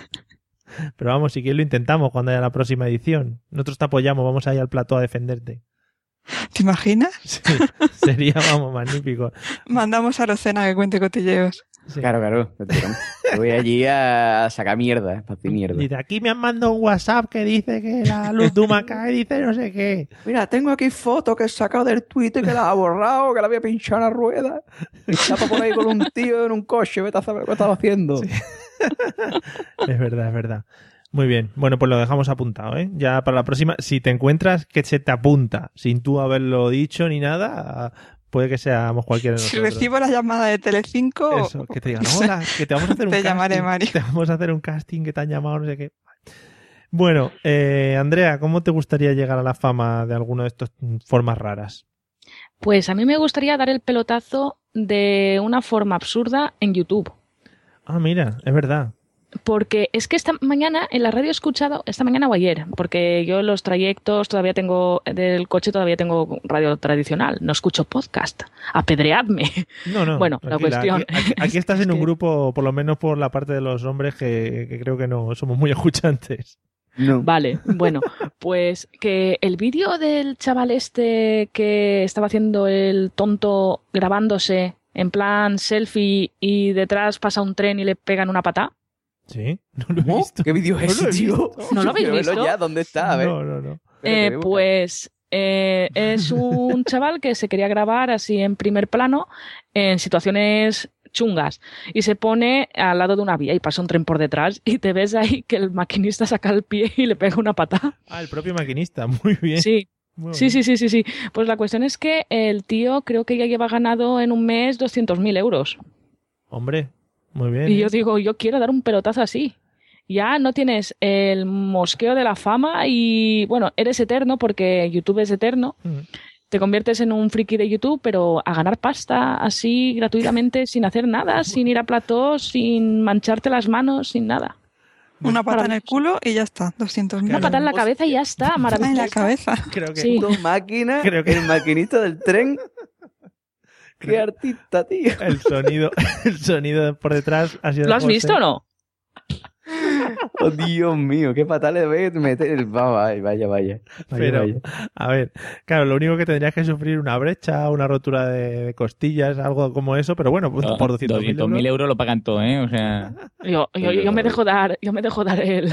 Pero vamos, si quieres lo intentamos cuando haya la próxima edición. Nosotros te apoyamos, vamos ahí al plató a defenderte. ¿Te imaginas? Sí, sería, vamos, magnífico. Mandamos a Rocena que cuente cotilleos. Claro, claro. Voy allí a sacar mierda, para hacer mierda. Y de aquí me han mandado un WhatsApp que dice que la luz Dumaca dice no sé qué. Mira, tengo aquí fotos que he sacado del Twitter que la ha borrado, que la había pinchado en la rueda. Estaba por ahí con un tío en un coche, vete a saber qué estaba haciendo. Es verdad, es verdad. Muy bien. Bueno, pues lo dejamos apuntado, ¿eh? Ya para la próxima, si te encuentras que se te apunta sin tú haberlo dicho ni nada, puede que seamos cualquiera de Si nosotros. recibo la llamada de Telecinco, Eso, que te digan, hola, que te vamos a hacer un Te casting. llamaré, Mari. Te vamos a hacer un casting que te han llamado, no sé qué. Bueno, eh, Andrea, ¿cómo te gustaría llegar a la fama de alguna de estas formas raras? Pues a mí me gustaría dar el pelotazo de una forma absurda en YouTube. Ah, mira, es verdad. Porque es que esta mañana en la radio he escuchado, esta mañana o ayer, porque yo en los trayectos todavía tengo, del coche todavía tengo radio tradicional, no escucho podcast, apedreadme. No, no. Bueno, la cuestión. Aquí, estás en un grupo, por lo menos por la parte de los hombres, que, que creo que no somos muy escuchantes. Vale, bueno, pues que el vídeo del chaval este que estaba haciendo el tonto grabándose en plan selfie y detrás pasa un tren y le pegan una pata. Sí, no lo he visto. ¿Qué vídeo es No tío? visto. ¿No lo habéis visto? ya, ¿dónde está? A ver. No, no, no. Eh, pues eh, es un chaval que se quería grabar así en primer plano en situaciones chungas y se pone al lado de una vía y pasa un tren por detrás y te ves ahí que el maquinista saca el pie y le pega una patada. Ah, el propio maquinista, muy bien. Sí. Muy Sí, bien. sí, sí, sí, sí. Pues la cuestión es que el tío creo que ya lleva ganado en un mes 200.000 euros. Hombre, muy bien. Y yo ¿eh? digo, yo quiero dar un pelotazo así. Ya no tienes el mosqueo de la fama y, bueno, eres eterno porque YouTube es eterno. Mm. Te conviertes en un friki de YouTube, pero a ganar pasta así gratuitamente, sin hacer nada, sin ir a platós, sin mancharte las manos, sin nada. Una pata en el culo y ya está, 200 mil. Una patada en la cabeza y ya está, en maravilloso. la cabeza. Creo que Sí. Máquina, Creo que- el maquinista del tren. Qué artista, tío. el sonido, el sonido por detrás ha sido. ¿Lo has visto o no? Oh, Dios mío, qué patada le voy a meter el... Vaya, vaya, vaya. vaya, Pero, vaya. a ver, claro, lo único que tendrías que sufrir una brecha, una rotura de, de costillas, algo como eso, pero bueno, pues, por 200.000 euros. 200.000 euros lo pagan todo, ¿eh? O sea, Yo, yo, yo me dejo dar, yo me dejo dar el,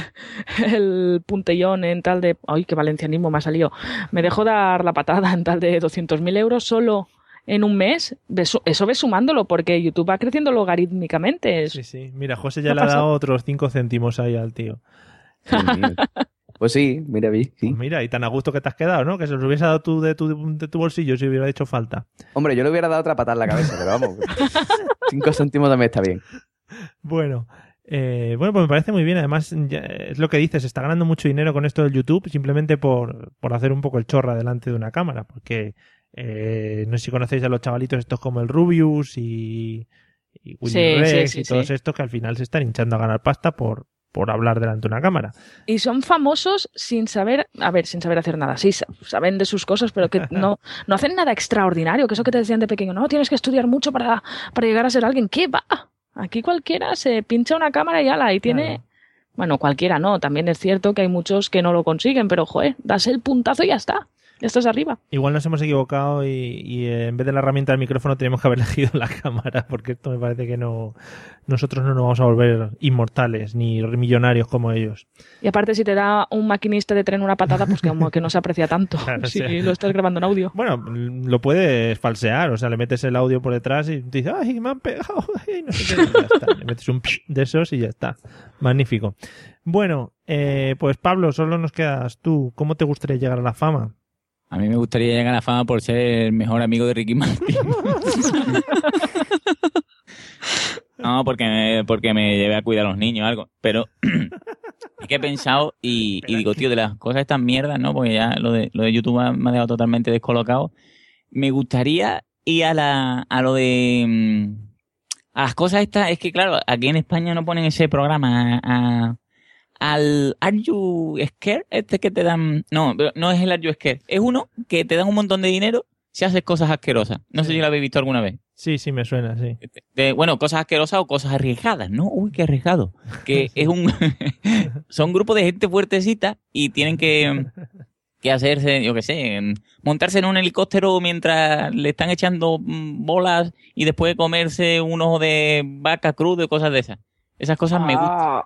el puntellón en tal de, ay, qué valencianismo me ha salido. Me dejo dar la patada en tal de 200.000 euros solo en un mes. Eso ves sumándolo porque YouTube va creciendo logarítmicamente. Sí, sí. Mira, José ya ¿Qué le ha dado otros 5 céntimos ahí al tío. Pues sí, mira, vi, sí. Pues mira, y tan a gusto que te has quedado, ¿no? Que se los hubiese dado tú de tu, de tu bolsillo si hubiera hecho falta. Hombre, yo le hubiera dado otra patada en la cabeza, pero vamos. Cinco céntimos también está bien. Bueno, eh, bueno, pues me parece muy bien. Además, ya es lo que dices, se está ganando mucho dinero con esto del YouTube simplemente por, por hacer un poco el chorra delante de una cámara. Porque eh, no sé si conocéis a los chavalitos estos como el Rubius y, y Willy Sí, Rex sí, y todos estos que al final se están hinchando a ganar pasta por, por hablar delante de una cámara. Y son famosos sin saber, a ver, sin saber hacer nada. Sí, sa- saben de sus cosas, pero que no, no hacen nada extraordinario. Que eso que te decían de pequeño, no, tienes que estudiar mucho para, para llegar a ser alguien. ¿Qué va? Aquí cualquiera se pincha una cámara y ala, y tiene... Claro. Bueno, cualquiera no. También es cierto que hay muchos que no lo consiguen, pero joder, das el puntazo y ya está. Ya estás arriba. Igual nos hemos equivocado y, y, eh, en vez de la herramienta del micrófono tenemos que haber elegido la cámara, porque esto me parece que no nosotros no nos vamos a volver inmortales ni millonarios como ellos. Y aparte, si te da un maquinista de tren una patada, pues que como que no se aprecia tanto Claro, si lo estás grabando en audio. Bueno, lo puedes falsear, o sea, le metes el audio por detrás y te dices, ¡ay, me han pegado! ay, no sé qué, y ya está. Le metes un de esos y ya está. Magnífico. Bueno, eh, pues Pablo, solo nos quedas tú. ¿Cómo te gustaría llegar a la fama? A mí me gustaría llegar a la fama por ser el mejor amigo de Ricky Martin. no, porque me, porque me llevé a cuidar a los niños o algo. Pero es que he pensado y, y digo, tío, de las cosas estas mierdas, ¿no? Porque ya lo de, lo de YouTube me ha dejado totalmente descolocado. Me gustaría ir a, la, a lo de... mm, A las cosas estas, es que claro, aquí en España no ponen ese programa a, al Are You Scared, este que te dan... No, no es el Are You Scared, es uno que te dan un montón de dinero si haces cosas asquerosas. No sé si lo habéis visto alguna vez. Sí, sí, me suena, sí. De- bueno, cosas asquerosas o cosas arriesgadas, ¿no? Uy, qué arriesgado. Que es un... son un grupo de gente fuertecita y tienen que, que hacerse, yo qué sé, montarse en un helicóptero mientras le están echando mm, bolas y después comerse un ojo de vaca crudo y cosas de esas. Esas cosas me gustan.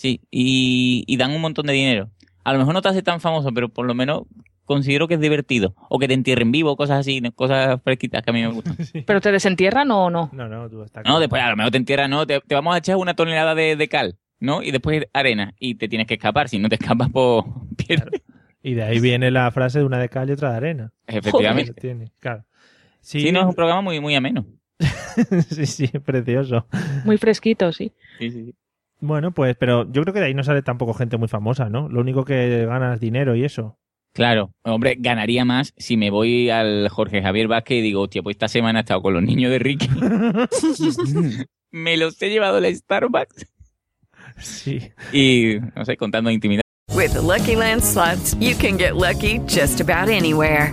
Sí, y, y dan un montón de dinero. A lo mejor no te hace tan famoso, pero por lo menos considero que es divertido. O que te entierren vivo, cosas así, cosas fresquitas que a mí me gustan. ¿Pero te desentierran o no? No, no, tú estás No, después a lo mejor te entierran, no, te, te vamos a echar una tonelada de, de cal, ¿no? Y después arena, y te tienes que escapar. Si no te escapas, pues pierdes. Y de ahí viene la frase de una de cal y otra de arena. Efectivamente. Tiene, claro. Sí, no, es un programa muy, muy ameno. sí, sí, precioso. Muy fresquito, sí. Sí, sí, sí. Bueno, pues, pero yo creo que de ahí no sale tampoco gente muy famosa, ¿no? Lo único que gana es dinero y eso. Claro, hombre, ganaría más si me voy al Jorge Javier Vázquez y digo, hostia, pues esta semana he estado con los niños de Ricky. me los he llevado a la Starbucks. Sí. Y, no sé, contando intimidad. With the Lucky Land slots, you can get lucky just about anywhere.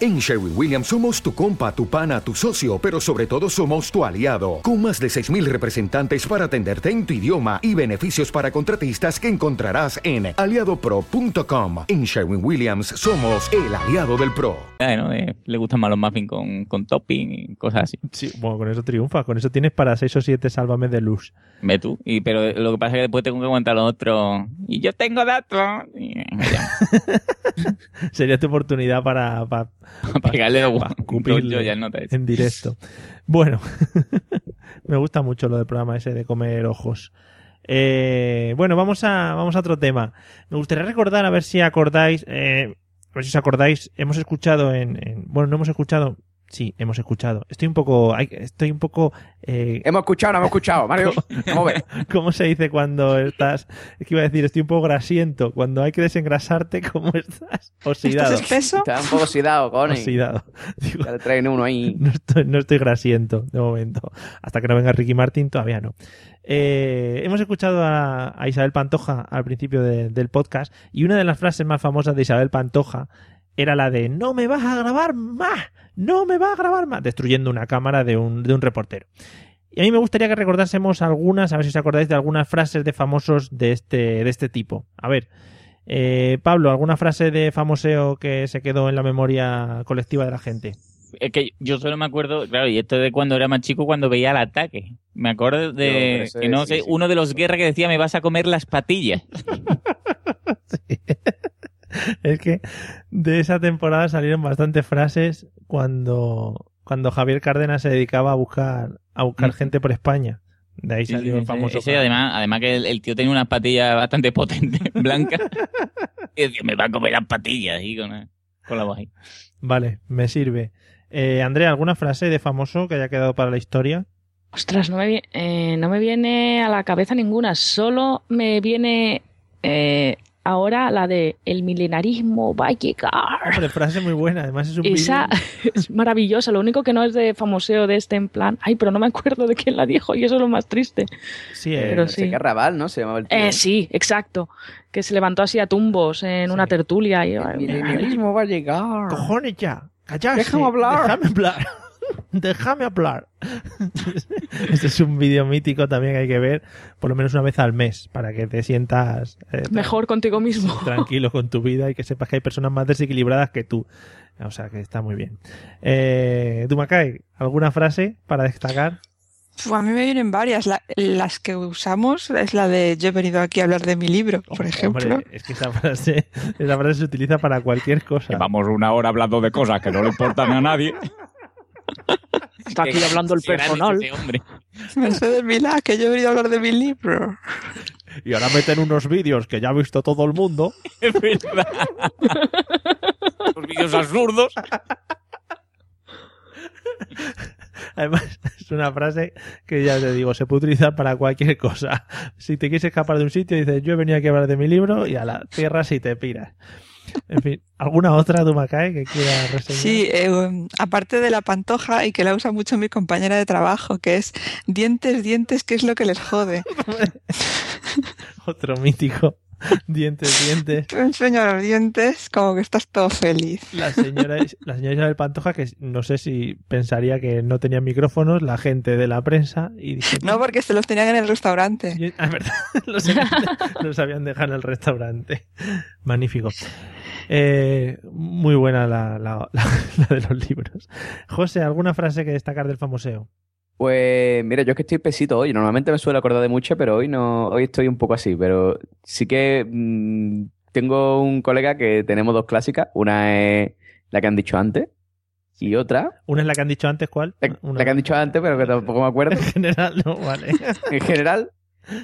En Sherwin Williams somos tu compa, tu pana, tu socio, pero sobre todo somos tu aliado, con más de 6.000 representantes para atenderte en tu idioma y beneficios para contratistas que encontrarás en aliadopro.com. En Sherwin Williams somos el aliado del PRO. ¿no? Eh, le gustan más los muffins con, con topping y cosas así. Sí, bueno, con eso triunfa. Con eso tienes para 6 o 7 sálvame de luz. Ve tú. Y, pero lo que pasa es que después tengo que aguantar lo otro. Y yo tengo datos. Sería tu oportunidad para, para, para pegarle de cupirle ya no te en directo. Bueno, me gusta mucho lo del programa ese de comer ojos. Eh, bueno, vamos a, vamos a otro tema. Me gustaría recordar, a ver si acordáis, eh, a ver si os acordáis, hemos escuchado en, en- bueno, no hemos escuchado, sí, hemos escuchado. Estoy un poco, estoy un poco, eh, Hemos escuchado, no hemos escuchado, Mario. A ver. ¿Cómo se dice cuando estás? Es que iba a decir, estoy un poco grasiento. Cuando hay que desengrasarte, ¿cómo estás? Oxidado. espeso? Está un poco oxidado, Connie. Oxidado. Ya le traen uno ahí. No estoy, no estoy grasiento de momento. Hasta que no venga Ricky Martin, todavía no. Eh, hemos escuchado a, a Isabel Pantoja al principio de- del podcast y una de las frases más famosas de Isabel Pantoja era la de no me vas a grabar más, no me vas a grabar más, destruyendo una cámara de un, de un reportero. Y a mí me gustaría que recordásemos algunas, a ver si os acordáis de algunas frases de famosos de este, de este tipo. A ver, eh, Pablo, ¿alguna frase de famoseo que se quedó en la memoria colectiva de la gente? Es que yo solo me acuerdo, claro, y esto de cuando era más chico, cuando veía el ataque. Me acuerdo de, que no sí, sé, sí. uno de los guerras que decía, me vas a comer las patillas. Es que de esa temporada salieron bastantes frases cuando, cuando Javier Cárdenas se dedicaba a buscar, a buscar gente por España. De ahí salió sí, el famoso. ese, además, además que el, el tío tenía unas patillas bastante potentes, blancas. y decía, me va a comer las patillas, y con, con la voz ahí. Vale, me sirve. Eh, Andrea, ¿alguna frase de famoso que haya quedado para la historia? Ostras, no me, eh, no me viene a la cabeza ninguna. Solo me viene eh, ahora la de el milenarismo va a llegar. Hombre, frase muy buena, además es un Esa es maravillosa. Lo único que no es de famoseo de este en plan. Ay, pero no me acuerdo de quién la dijo y eso es lo más triste. Sí, Eh, pero sí. Carraval, ¿no? Se llamaba el tío. Eh, sí, exacto. Que se levantó así a tumbos en una tertulia. Y, milenarismo va a llegar. Cojones ya, callarse. Déjame hablar. Déjame hablar. Déjame hablar. este es un vídeo mítico también que hay que ver por lo menos una vez al mes para que te sientas eh, Mejor contigo mismo. tranquilo con tu vida y que sepas que hay personas más desequilibradas que tú. O sea que está muy bien. Eh, Dumacay, ¿alguna frase para destacar? Uf, a mí me vienen varias. La- las que usamos es la de yo he venido aquí a hablar de mi libro, por ejemplo. Hombre, es que esa frase, esa frase se utiliza para cualquier cosa. Llevamos una hora hablando de cosas que no le importan a nadie. Está aquí hablando el personal. Mercedes Milá, que yo he venido a hablar de mi libro. Y ahora meten unos vídeos que ya ha visto todo el mundo. Es verdad. Los vídeos absurdos. Además, es una frase que ya te digo, se puede utilizar para cualquier cosa. Si te quieres escapar de un sitio, dices, yo he venido aquí a hablar de mi libro y a la tierra si te piras. En fin, ¿alguna otra Dumacay que quiera reseñar? Sí, eh, um, aparte de la pantoja y que la usa mucho mi compañera de trabajo, que es dientes, dientes, ¿qué es lo que les jode? Otro mítico. Dientes, dientes. Te enseño los dientes como que estás todo feliz. La señora, la señora Isabel Pantoja, que no sé si pensaría que no tenía micrófonos, la gente de la prensa, y dice, No, porque se los tenían en el restaurante. Ah, verdad, los, los habían dejado en el restaurante. Magnífico. Eh, muy buena la, la- la- la de los libros. José, ¿alguna frase que destacar del famoseo? Pues mira, yo es que estoy pesito hoy. Normalmente me suelo acordar de mucho, pero hoy no, hoy estoy un poco así. Pero sí que mm, tengo un colega que tenemos dos clásicas. Una es la que han dicho antes y otra, Una es la que han dicho antes, ¿cuál? la que han dicho antes, pero que tampoco me acuerdo. En general, no, vale. en general,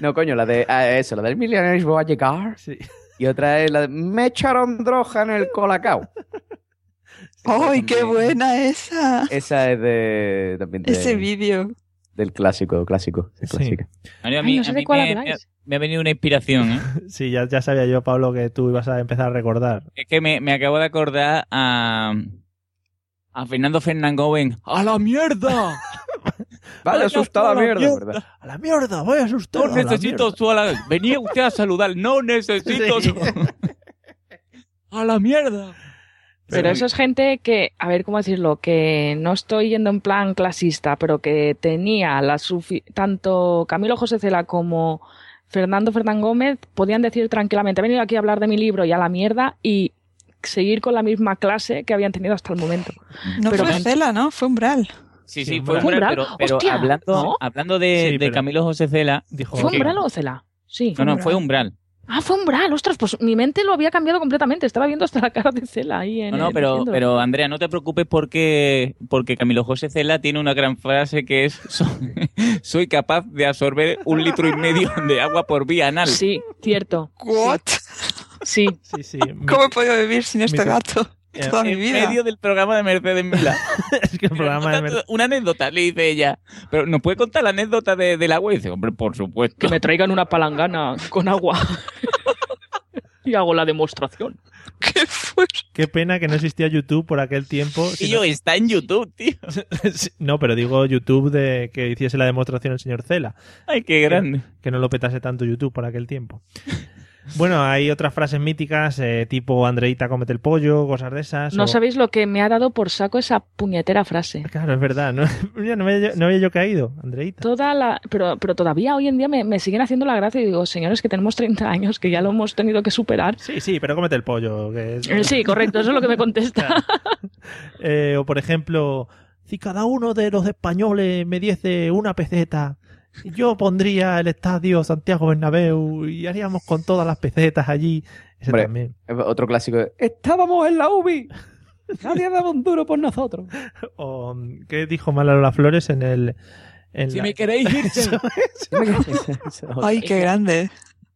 no, coño, la de ah, eso, la del Millionaires va a llegar. Sí. Y otra es la de me echaron droga en el colacao. ¡Ay, qué buena esa! Esa es de también de- Ese vídeo. del clásico, clásico, sí, clásica. A Ay, mí, no sé a de mí cuál me, habláis. me- me ha venido una inspiración, ¿eh? Sí, ya, ya sabía yo, Pablo, que tú ibas a empezar a recordar. Es que me, me acabo de acordar a, a Fernando Fernangoven. ¡A la mierda! Vale, asustado a la mierda, ¿verdad? ¡A la mierda! ¡Voy a asustar! No necesito su ala- Venía usted a saludar. No necesito Sí. su... ¡A la mierda! Pero eso es gente que, a ver cómo decirlo, que no estoy yendo en plan clasista, pero que tenía la sufi- tanto Camilo José Cela como Fernando Fernán Gómez podían decir tranquilamente, he venido aquí a hablar de mi libro y a la mierda y seguir con la misma clase que habían tenido hasta el momento. No Pero fue Cela, ¿no? Fue Umbral. Sí, Sí, sí, fue Umbral. Umbral, pero, pero Hostia, hablando, ¿no? hablando de, Sí, de pero- Camilo José Cela... Dijo, ¿Fue que- Umbral o Cela? Sí. No, no, fue Umbral. Ah, fue Umbral, ostras, pues mi mente lo había cambiado completamente. Estaba viendo hasta la cara de Cela ahí en No, no, el- pero, pero Andrea, no te preocupes porque, porque Camilo José Cela tiene una gran frase que es "So- soy capaz de absorber un litro y medio de agua por vía anal. Sí, cierto. ¿What? Sí. Sí, sí. ¿Cómo he podido vivir sin este gato Toda mi en vida? medio del programa de Mercedes Milá. es que el programa de Contando Una anécdota, le dice ella. Pero ¿nos puede contar la anécdota de- del agua? Y dice, hombre, por supuesto. Que me traigan una palangana con agua. y hago la demostración. ¿Qué fue? Qué pena que no existía YouTube por aquel tiempo. Tío, no- está en YouTube, tío. No, pero digo YouTube de que hiciese la demostración el señor Cela. Ay, qué grande. Que no lo petase tanto YouTube por aquel tiempo. Bueno, hay otras frases míticas, eh, tipo Andreita comete el pollo, cosas de esas. No o- sabéis lo que me ha dado por saco esa puñetera frase. Claro, es verdad. No, había, yo- no había yo caído, Andreita. Toda la, pero, pero todavía hoy en día me, me siguen haciendo la gracia y digo, señores, que tenemos 30 años, que ya lo hemos tenido que superar. Sí, sí, pero cómete el pollo. Que es- Eh, Sí, correcto, eso es lo que me contesta. Eh, o por ejemplo, si cada uno de los españoles me diese una peseta, yo pondría el estadio Santiago Bernabéu y haríamos con todas las pesetas allí. Ese Hombre, también. Otro clásico. es, Estábamos en la UBI. Nadie daba un duro por nosotros. O, ¿Qué dijo Malalola Flores en el... en Si la- me queréis ir, Eso es. Ay, qué grande.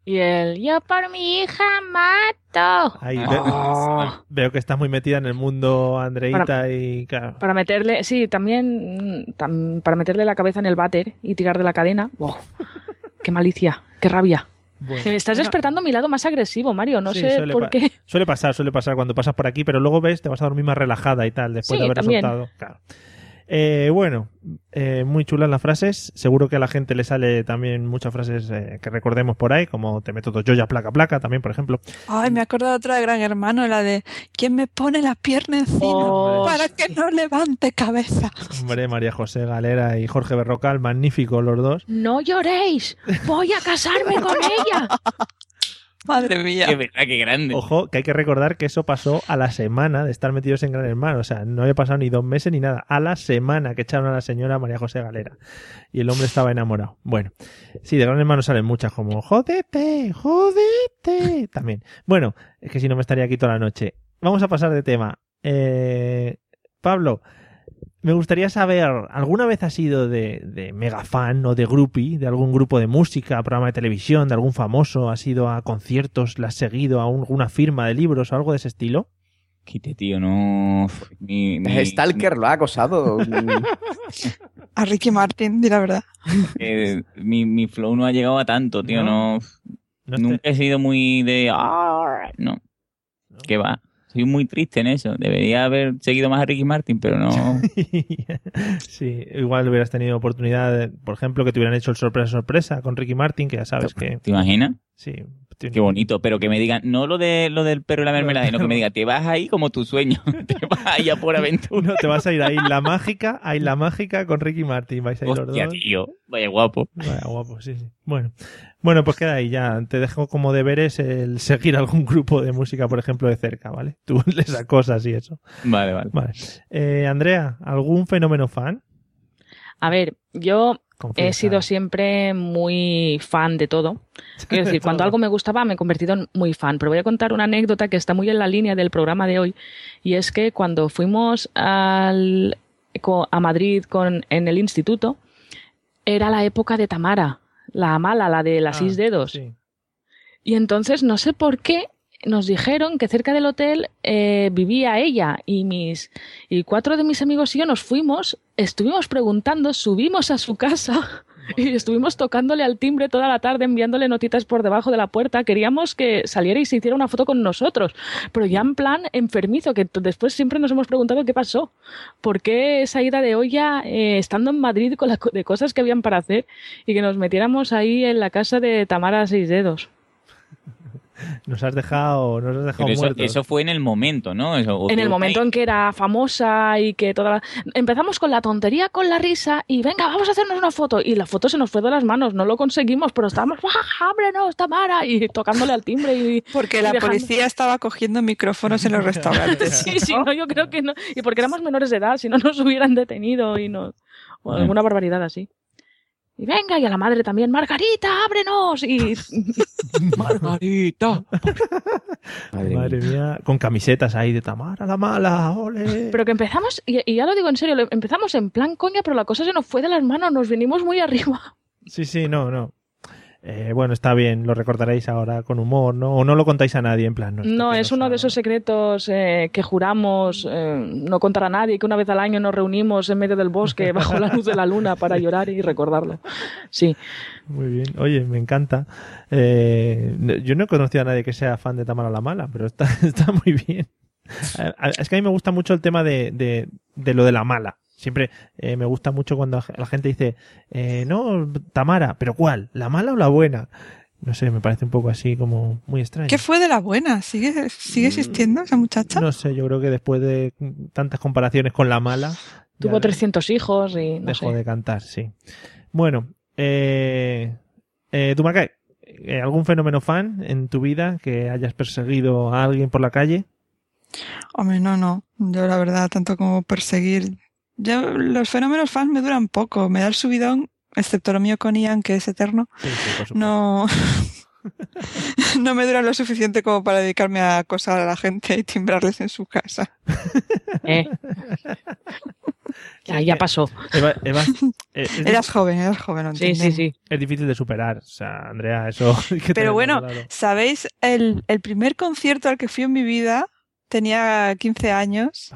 Y el, yo por mi hija mato. Ahí ve- Ah. veo que estás muy metida en el mundo, Andreita, y claro. Para meterle, sí, también tam- para meterle la cabeza en el váter y tirar de la cadena. ¡Wow! ¡Qué malicia! ¡Qué rabia! Bueno. Me estás despertando mi lado más agresivo, Mario. No Sí, sé suele por qué. Suele pasar, suele pasar cuando pasas por aquí, pero luego ves, te vas a dormir más relajada y tal, después Sí, de haber también. resultado. Claro. Eh, bueno, eh, muy chulas las frases. Seguro que a la gente le sale también muchas frases eh, que recordemos por ahí, como te meto dos yo ya placa placa, también, por ejemplo. Ay, me acuerdo de otra de Gran Hermano, la de ¿Quién me pone la pierna encima Oh, para que no levante cabeza? Hombre, María José Galera y Jorge Berrocal, magníficos los dos. No lloréis. Voy a casarme con ella. Madre mía. Qué verdad, qué grande. Ojo, que hay que recordar que eso pasó a la semana de estar metidos en Gran Hermano. O sea, no había pasado ni dos meses ni nada. A la semana que echaron a la señora María José Galera. Y el hombre estaba enamorado. Bueno, sí, de Gran Hermano salen muchas como jodete, jodete. También. Bueno, es que si no me estaría aquí toda la noche. Vamos a pasar de tema. Eh, Pablo, me gustaría saber, ¿alguna vez has sido de, de mega fan o de groupie de algún grupo de música, programa de televisión, de algún famoso? ¿Has ido a conciertos, le has seguido a un- alguna firma de libros o algo de ese estilo? Quite, tío, no. Mi, mi- Stalker lo ha acosado. A Ricky Martin, di la verdad. eh, mi, mi flow no ha llegado a tanto, tío. ¿No? No. No te- Nunca he sido muy de. "Ah", No. ¿Qué va? Soy muy triste en eso. Debería haber seguido más a Ricky Martin, pero no. sí, igual hubieras tenido oportunidad, de, por ejemplo, que te hubieran hecho el sorpresa sorpresa con Ricky Martin, que ya sabes que ¿Te imaginas? sí. Qué bonito, pero que me digan, no lo de lo del perro y la mermelada, sino que me diga, te vas ahí como tu sueño, te vas ahí a por aventura. No, te vas a ir a Isla Mágica, a Isla Mágica con Ricky Martin, vais a ir los Hostia, dos. tío, vaya guapo. Vaya guapo, sí, sí. Bueno, bueno, pues queda ahí ya. Te dejo como deberes el seguir algún grupo de música, por ejemplo, de cerca, ¿vale? Tú les acosas y eso. Vale, vale. Vale. Eh, Andrea, ¿algún fenómeno fan? A ver, yo He sido siempre muy fan de todo. Quiero decir, cuando algo me gustaba me he convertido en muy fan. Pero voy a contar una anécdota que está muy en la línea del programa de hoy. Y es que cuando fuimos al, a Madrid con, en el instituto, era la época de Tamara, la mala, la de las Ah, seis dedos. Y entonces no sé por qué nos dijeron que cerca del hotel eh, vivía ella y mis y cuatro de mis amigos y yo nos fuimos, estuvimos preguntando, subimos a su casa y estuvimos tocándole al timbre toda la tarde enviándole notitas por debajo de la puerta. Queríamos que saliera y se hiciera una foto con nosotros, pero ya en plan enfermizo, que después siempre nos hemos preguntado qué pasó, por qué esa ida de olla eh, estando en Madrid con co- de cosas que habían para hacer y que nos metiéramos ahí en la casa de Tamara Seis Dedos. Nos has dejado, nos has dejado eso, muertos. eso fue en el momento, ¿no? Eso- en el momento en que era famosa y que toda la... Empezamos con la tontería, con la risa y venga, vamos a hacernos una foto. Y la foto se nos fue de las manos, no lo conseguimos, pero estábamos, ¡ah, ábrenos, Tamara! Y tocándole al timbre y... Porque y la dejando- policía estaba cogiendo micrófonos en los restaurantes. Sí, sí, no, yo creo que no. Y porque éramos menores de edad, si no nos hubieran detenido y no... O alguna barbaridad así. Y venga, y a la madre también, Margarita, ábrenos. Y... Margarita. Madre, mía. con camisetas ahí de Tamara, la mala, ole. Pero que empezamos, y, y ya lo digo en serio, empezamos en plan coña, pero la cosa se nos fue de las manos, nos vinimos muy arriba. Sí, sí, no, no. Eh, bueno, está bien, lo recordaréis ahora con humor, ¿no? O no lo contáis a nadie, en plan, no. No, es uno de esos secretos eh, que juramos eh, no contar a nadie, que una vez al año nos reunimos en medio del bosque bajo la luz de la luna para llorar y recordarlo. Sí. Muy bien. Oye, me encanta. Eh, yo no he conocido a nadie que sea fan de Tamara la Mala, pero está, está muy bien. Es que a mí me gusta mucho el tema de, de, de lo de la mala. Siempre eh, me gusta mucho cuando la gente dice, eh, no, Tamara, pero ¿cuál? ¿La mala o la buena? No sé, me parece un poco así como muy extraño. ¿Qué fue de la buena? ¿Sigue, sigue existiendo esa muchacha? No sé, yo creo que después de tantas comparaciones con la mala, Tuvo 300 hijos y no dejó sé. de cantar, sí. Bueno, eh, eh, Dumacay, eh, ¿algún fenómeno fan en tu vida que hayas perseguido a alguien por la calle? Hombre, no, no. Yo la verdad, tanto como perseguir... Yo, los fenómenos fans me duran poco. Me da el subidón, excepto lo mío con Ian, que es eterno. no... no me duran lo suficiente como para dedicarme a acosar a la gente y timbrarles en su casa. Eh. Ya, ya pasó. Eva- Eva, eh, Eras joven, eras joven, lo Sí, sí, sí. es difícil de superar. O sea, Andrea, eso. que Pero bueno. ¿sabéis? El, el primer concierto al que fui en mi vida, tenía 15 años,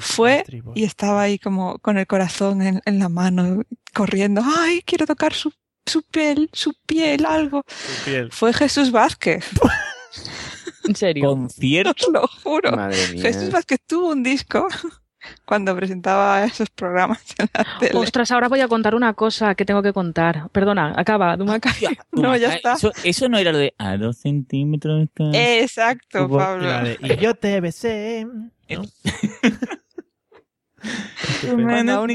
fue y estaba ahí como con el corazón en, en la mano, corriendo. ¡Ay, quiero tocar su, su piel, su piel, algo! piel. Fue Jesús Vázquez. ¿En serio? ¿Concierto? Os lo juro. Madre mía. Jesús Vázquez tuvo un disco cuando presentaba esos programas en la tele. Ostras, ahora voy a contar una cosa que tengo que contar. Perdona, acaba, Dumaca. No, ya Ah, está. Eso, eso no era lo de a dos centímetros. está- Exacto, Hubo- Pablo. y la de, y yo te besé. ¿no? Bueno,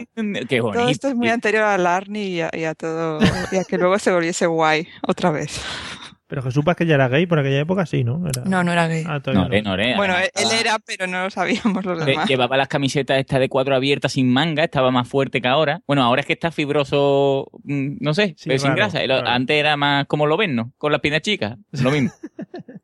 Qué Todo esto es muy anterior a Larny y a, y a todo, y a que luego se volviese guay otra vez. Pero Jesús Vázquez ya era gay por aquella época, sí, ¿no? Era- No, no era gay. Ah, todavía No, no. eh, no, eh, Bueno, él, era, pero no lo sabíamos los Eh, demás. Llevaba las camisetas estas de cuatro abiertas sin manga, estaba más fuerte que ahora. Bueno, ahora es que está fibroso, mm, no sé, Sí, pero sin grasa. Antes era más como lo ven, ¿no? Con las piernas chicas, lo mismo.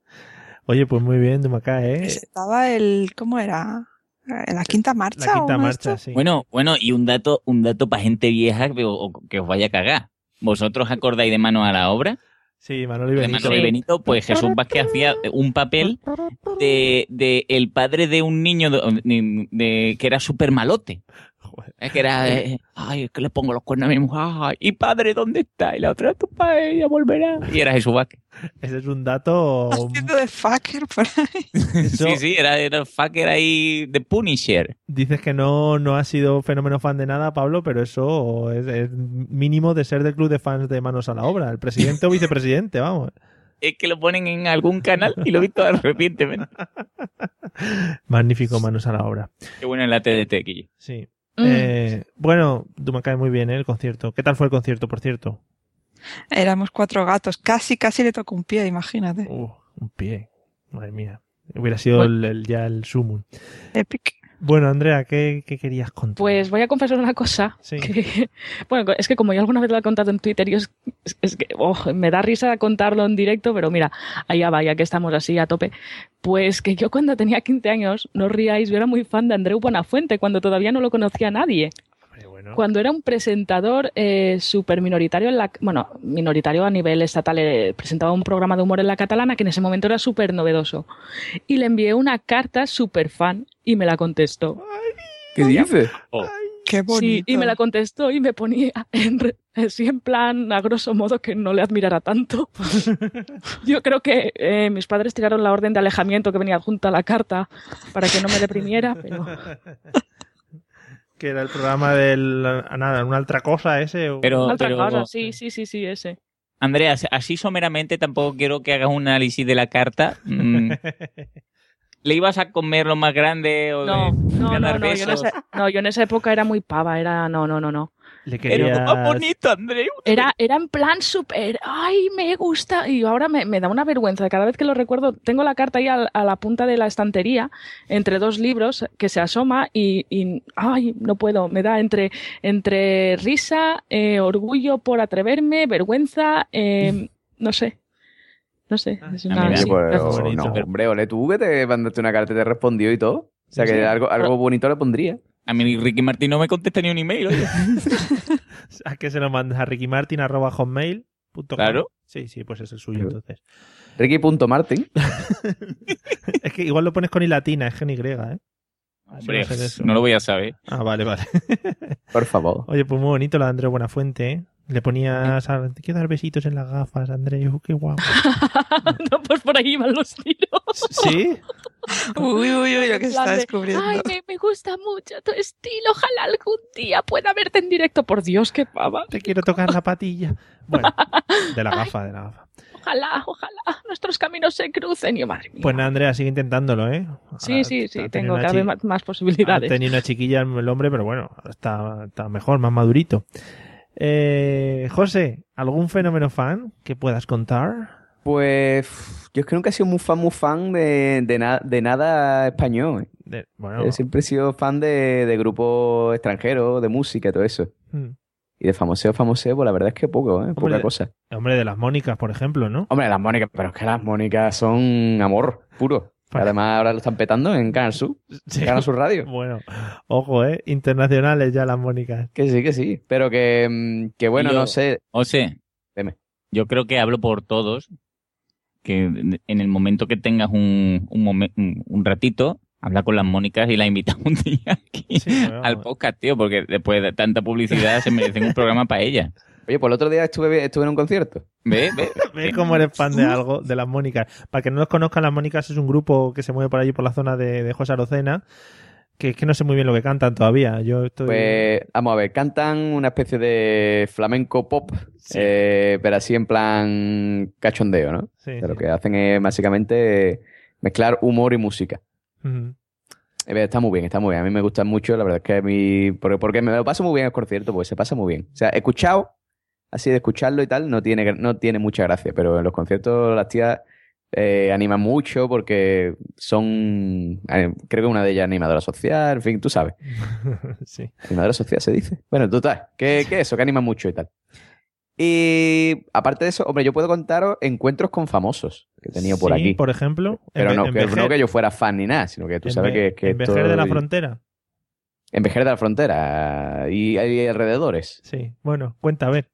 Oye, pues muy bien, Dumacá, ¿eh? Estaba el, ¿cómo era? ¿En la quinta marcha? La quinta marcha, sí. Bueno, bueno, y un dato, un dato para gente vieja que, o- que os vaya a cagar. ¿Vosotros acordáis de mano a la obra? Sí, Manolo y De Benito. Manolo y Benito, pues Jesús Vázquez hacía un papel de, de el padre de un niño de, de- de- que era súper malote. Es que era, eh, ay, es que le pongo los cuernos a mi mujer, ay, y padre, ¿dónde está? Y la otra, tu padre, ya volverá. Y era Jesús Vázquez. Ese es un dato. Haciendo de fucker por ahí. Eso- Sí, sí, era, era el fucker ahí de Punisher. Dices que no, no has sido fenómeno fan de nada, Pablo, pero eso es, es mínimo de ser del club de fans de Manos a la Obra. El presidente o vicepresidente, vamos. Es que lo ponen en algún canal y lo he visto recientemente. Magnífico Manos a la Obra. Qué bueno en la TDT, Quillo. Sí. Mm. Eh, bueno, tú me cae muy bien ¿eh? el concierto. ¿Qué tal fue el concierto, por cierto? Éramos cuatro gatos. Casi, casi le tocó un pie, imagínate. Uh, un pie. Madre mía. Hubiera sido el, el- ya el sumo. Epic. Bueno, Andrea, ¿qué, qué querías contar? Pues voy a confesar una cosa. Sí. que- bueno, es que como yo alguna vez lo he contado en Twitter, yo es, es- es que oh, me da risa contarlo en directo, pero mira, allá va, ya que estamos así a tope. Pues que yo cuando tenía 15 años, no riáis, yo era muy fan de Andreu Buenafuente, cuando todavía no lo conocía nadie. Cuando era un presentador eh, súper minoritario en la, bueno, minoritario a nivel estatal, eh, presentaba un programa de humor en la catalana que en ese momento era súper novedoso. Y le envié una carta súper fan y me la contestó. ¿Qué dices? Qué Sí, y me la contestó y me ponía en, así en plan, a grosso modo, que no le admirara tanto. Yo creo que eh, mis padres tiraron la orden de alejamiento que venía adjunta a la carta para que no me deprimiera, pero Que era el programa del. Nada, una otra cosa ese. o- Pero- una otra pero- cosa, sí, sí, sí, sí, ese. Andrea, así someramente tampoco quiero que hagas un análisis de la carta. Mm. ¿Le ibas a comer lo más grande o No, de no, ganar no, no, yo en, besos? esa, no, yo en esa época era muy pava, era, no, no, no, no. Le Era lo más bonito, Andreu. Era, era en plan súper, ay, me gusta. Y ahora me, me da una vergüenza. Cada vez que lo recuerdo, tengo la carta ahí a, la punta de la estantería, entre dos libros, que se asoma y, y, ay, no puedo. Me da entre, entre risa, eh, orgullo por atreverme, vergüenza, eh, no sé. No sé. Es una, pues, no, hombre, ole tú que te mandaste una carta y te respondió y todo. O sea que Sí. algo, algo bonito le pondría. A mí Ricky Martín no me contesta ni un email, oye. ¿A qué se lo mandas? ¿A rickymartin.hotmail.com? Claro. Sí, sí, pues es el suyo entonces. Ricky.martin. Es que igual lo pones con i latina, es y, ¿eh? Hombre, no lo voy a saber. Ah, vale, vale. Por favor. Oye, pues muy bonito lo de Andrés Buenafuente, ¿eh? Le ponías, a- te quiero dar besitos en las gafas, Andrés, qué guapo. no, pues por ahí van los tiros. ¿Sí? Uy, uy, uy, lo que se está de, descubriendo. Ay, me, me gusta mucho tu estilo. Ojalá algún día pueda verte en directo. Por Dios, qué pava. Te quiero tocar la patilla. Bueno, de la gafa, de la gafa. Ojalá, ojalá nuestros caminos se crucen. Y yo, madre mía. Pues nada, Andrea, sigue intentándolo, ¿eh? Sí, sí, sí, tengo cada vez más, más Ha posibilidades. tenido una chiquilla el hombre, pero bueno, está, está mejor, más madurito. Eh, José, ¿algún fenómeno fan que puedas contar? Pues yo es que nunca he sido muy fan, muy fan de, de, na- de nada español. ¿eh? De- bueno, Yo siempre he sido fan de, de grupos extranjeros, de música y todo eso. mm, Y de famoseo, famoseo, pues la verdad es que poco, ¿eh? Poca cosa. hombre, de las Mónicas, por ejemplo, ¿no? Hombre, las Mónicas, pero es que las Mónicas son amor puro. Además, ahora lo están petando en Canal Sur. Sí. En Canal Sur Radio. Bueno, ojo, ¿eh? Internacionales ya las Mónicas. Que sí, que sí. Pero que, mm, que bueno, Yo- no sé. José, Dime. yo creo que hablo por todos, que en el momento que tengas un, un, momen- un- un ratito, habla con las Mónicas y las invita un día aquí al podcast, tío, porque después de tanta publicidad se merecen un programa para ellas. Oye, pues el otro día estuve, estuve en un concierto. ¿Ve? ¿Ve? ¿Ves cómo eres fan de algo? De las Mónicas. Para que no los conozcan, las Mónicas es un grupo que se mueve por allí por la zona de, de José Arocena. Que es que no sé muy bien lo que cantan todavía. Yo estoy. Pues vamos a ver, cantan una especie de flamenco pop, eh, pero así en plan cachondeo, ¿no? Sí, lo que hacen es básicamente mezclar humor y música. Eh, Está muy bien, está muy bien. A mí me gustan mucho, la verdad es que a mí... Porque, porque me lo paso muy bien el concierto, pues se pasa muy bien. O sea, he escuchado, así de escucharlo y tal, no tiene, no tiene mucha gracia, pero en los conciertos las tías eh, animan mucho porque son... eh, creo que una de ellas es animadora social, en fin, tú sabes. sí. Animadora social se dice. Bueno, total, que, que eso, que anima mucho y tal. Y aparte de eso, hombre, yo puedo contaros encuentros con famosos que he tenido por Sí, aquí. por ejemplo. Pero no, que, no que yo fuera fan ni nada, sino que tú sabes que, que en Vejer de la frontera. En Vejer de la frontera y hay alrededores. Sí. Bueno, cuenta, a ver.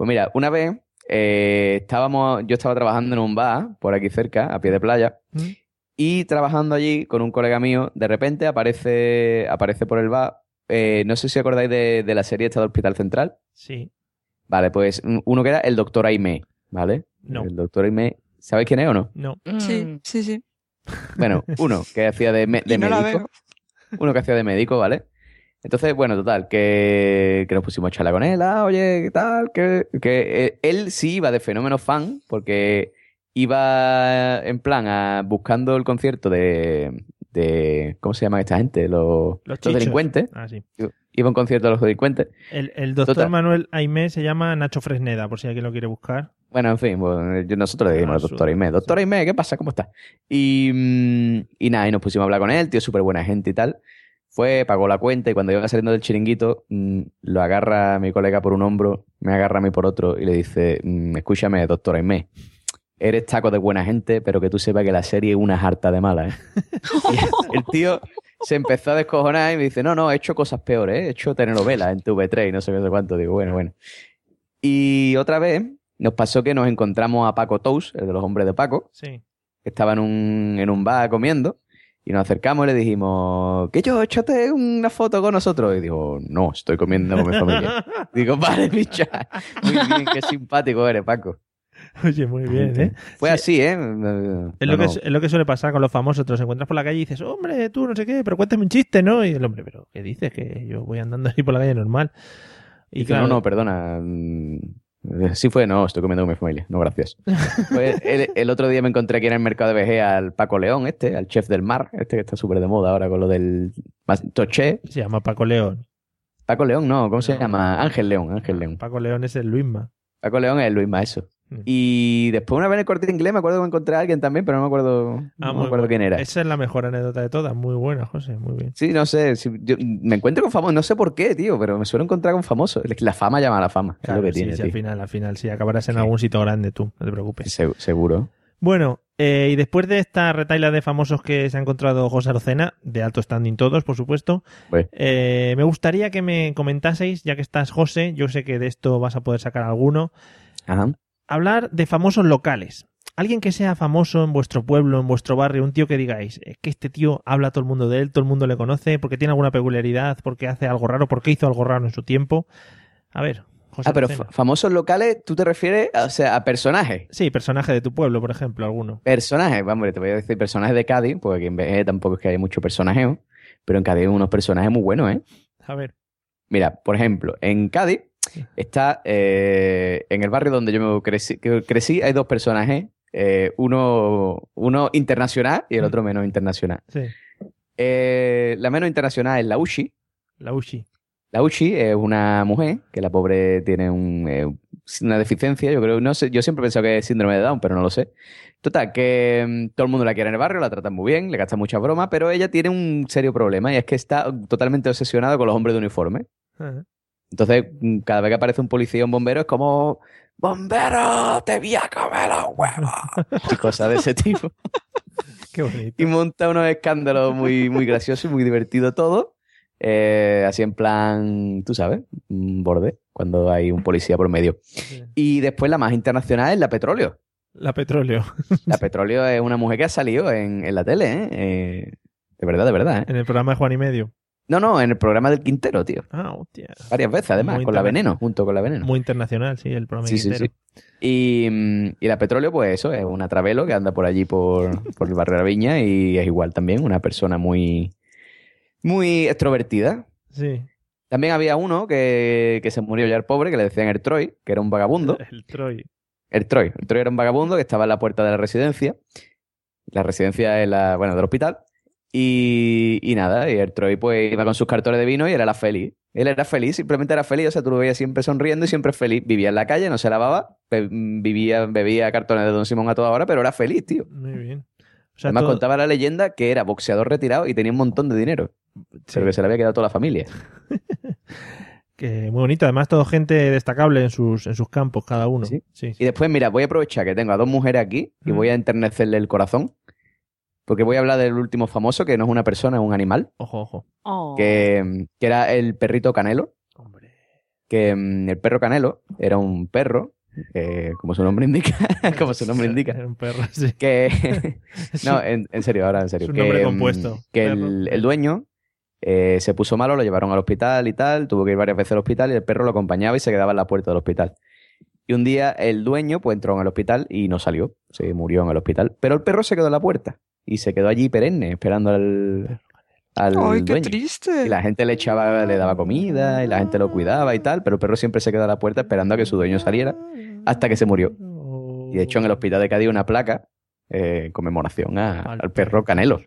Pues mira, una vez eh, estábamos, yo estaba trabajando en un bar por aquí cerca, a pie de playa, ¿Mm? y trabajando allí con un colega mío, de repente aparece, aparece por el bar. eh, no sé si acordáis de, de la serie esta de Hospital Central. Sí. Vale, pues un- uno que era el doctor Aimé, ¿vale? No. El doctor Aimé, ¿sabéis quién es o no? No. Sí, sí, sí. Bueno, uno que hacía de, me- de no médico. Uno que hacía de médico, ¿vale? Entonces, bueno, total, que, que nos pusimos a charlar con él, ah, oye, ¿qué tal? Que, que eh, él sí iba de fenómeno fan, porque iba en plan a, buscando el concierto de, de ¿cómo se llaman esta gente? Los, Los delincuentes. Ah, sí. Iba a un concierto de los delincuentes. El, el doctor Total. Manuel Aimé se llama Nacho Fresneda, por si alguien lo quiere buscar. Bueno, en fin, bueno, nosotros le Ah, dijimos al doctor Aimé, doctor Aimé, ¿qué pasa? ¿Cómo está? Y, mm, y nada, y nos pusimos a hablar con él, tío, súper buena gente y tal. Fue, pagó la cuenta y cuando iba saliendo del chiringuito, mm, lo agarra a mi colega por un hombro, me agarra a mí por otro y le dice, mm, escúchame, doctora Aimé, eres taco de buena gente, pero que tú sepas que la serie es una harta de mala, ¿eh? Y el tío se empezó a descojonar y me dice, no, no, he hecho cosas peores, ¿eh? he hecho telenovelas en TV3 y no sé qué, cuánto. Digo, bueno, bueno. Y otra vez nos pasó que nos encontramos a Paco Tous, el de los hombres de Paco, Sí. que estaba en un, en un bar comiendo, y nos acercamos y le dijimos, que yo, échate una foto con nosotros. Y digo, no, estoy comiendo con mi familia. digo, vale, bicha. Muy bien, qué simpático eres, Paco. Oye, muy bien, ¿eh? Fue así, ¿eh? Es lo, que, no. es lo que suele pasar con los famosos. Te los encuentras por la calle y dices, hombre, tú no sé qué, pero cuéntame un chiste, ¿no? Y el hombre, pero ¿qué dices? Que yo voy andando así por la calle normal. Y Dice, claro, no, no, perdona. Sí fue, no, estoy comiendo con mi familia. No, gracias. Pues el, el otro día me encontré aquí en el mercado de VG al Paco León, este, al chef del mar, este que está súper de moda ahora con lo del toché. Se llama Paco León. Paco León, no, ¿cómo se llama? Ángel León, Ángel León. Paco León es el Luisma. Paco León es el Luis Maeso. Y después una vez en el corte inglés me acuerdo que me encontré a alguien también, pero no me acuerdo, Ah, no me acuerdo bueno. quién era. Esa es la mejor anécdota de todas. Muy buena, José. Muy bien. Sí, no sé, si- yo me encuentro con famosos, no sé por qué, tío, pero me suelo encontrar con famosos. La fama llama a la fama, es Claro, lo que sí, tiene, sí, al tío. final, al final, sí, acabarás en algún sitio grande tú, no te preocupes. Se- seguro. Bueno, eh, y después de esta retaila de famosos que se ha encontrado José Arocena, de alto standing todos, por supuesto, Pues, eh, me gustaría que me comentaseis, ya que estás José, yo sé que de esto vas a poder sacar alguno, Ajá. Hablar de famosos locales. Alguien que sea famoso en vuestro pueblo, en vuestro barrio, un tío que digáis, es que este tío habla todo el mundo de él, todo el mundo le conoce, porque tiene alguna peculiaridad, porque hace algo raro, porque hizo algo raro en su tiempo. A ver, José Ah, pero famosos locales, ¿tú te refieres o sea, a personajes? Sí, personaje de tu pueblo, por ejemplo, alguno. Personajes, vamos, te voy a decir personajes de Cádiz, porque en BG tampoco es que haya mucho personajeo, pero en Cádiz hay unos personajes muy buenos, ¿eh? A ver. Mira, por ejemplo, en Cádiz está, eh, en el barrio donde yo me crecí, hay dos personajes, eh, uno, uno internacional y el otro menos internacional. Sí. Eh, la menos internacional es la Ushi. La Ushi. La Uchi es una mujer que la pobre tiene un, eh, una deficiencia, yo creo, no sé, yo siempre he pensado que es síndrome de Down, pero no lo sé. Total, que mm, todo el mundo la quiere en el barrio, la tratan muy bien, le gastan muchas bromas, pero ella tiene un serio problema y es que está totalmente obsesionada con los hombres de uniforme. Entonces, mm, cada vez que aparece un policía o un bombero es como, ¡Bombero! ¡Te voy a comer los huevos! y cosas de ese tipo. Qué bonito. Y monta unos escándalos muy, muy graciosos y muy divertido todo. Eh, así en plan, tú sabes, un borde, cuando hay un policía por medio. Y después la más internacional es la Petróleo. La Petróleo. La Petróleo es una mujer que ha salido en, en la tele, ¿eh? Eh, De verdad, de verdad, ¿eh? En el programa de Juan y Medio. No, no, en el programa del Quintero, tío. Ah, hostia. Varias veces, además, Muy con la Veneno, junto con la Veneno. Muy internacional, sí, el programa Sí, sí, entero. sí. Y, mm, y la Petróleo, pues eso, es una travelo que anda por allí por, por el barrio de la Viña y es igual también, una persona muy, muy extrovertida. Sí. También había uno que, que se murió ya el pobre, que le decían el Troy, que era un vagabundo. El Troy. El Troy. El Troy era un vagabundo que estaba en la puerta de la residencia. La residencia es la, bueno, del hospital. Y, y nada, y el Troy pues iba con sus cartones de vino y él era feliz. Él era feliz, simplemente era feliz, o sea, tú lo veías siempre sonriendo y siempre feliz. Vivía en la calle, no se lavaba, vivía, bebía cartones de Don Simón a toda hora, pero era feliz, tío. Muy bien. O sea, Además todo- contaba la leyenda que era boxeador retirado y tenía un montón de dinero. Pero que se le había quedado toda la familia. que muy bonito. Además, todo gente destacable en sus, en sus campos, cada uno. Sí. sí. Y después, mira, voy a aprovechar que tengo a dos mujeres aquí y voy a enternecerle el corazón. Porque voy a hablar del último famoso, que no es una persona, es un animal. Ojo, ojo. Oh. Que, que era el perrito Canelo. Que mm, el perro Canelo era un perro, eh, como su nombre indica. como su nombre indica. Era un perro, sí. Que. no, en, en serio, ahora en serio. Es un que, nombre mm, compuesto. Que el, el dueño eh, se puso malo, lo llevaron al hospital y tal. Tuvo que ir varias veces al hospital y el perro lo acompañaba y se quedaba en la puerta del hospital. Y un día el dueño pues entró en el hospital y no salió. Se murió en el hospital. Pero el perro se quedó en la puerta. Y se quedó allí perenne, esperando al, al ¡Ay, qué dueño. triste! Y la gente le echaba, le daba comida y la gente lo cuidaba y tal, pero el perro siempre se quedó a la puerta esperando a que su dueño saliera hasta que se murió. Y de hecho en el hospital de Cádiz hay una placa eh, en conmemoración a- al perro Canelo.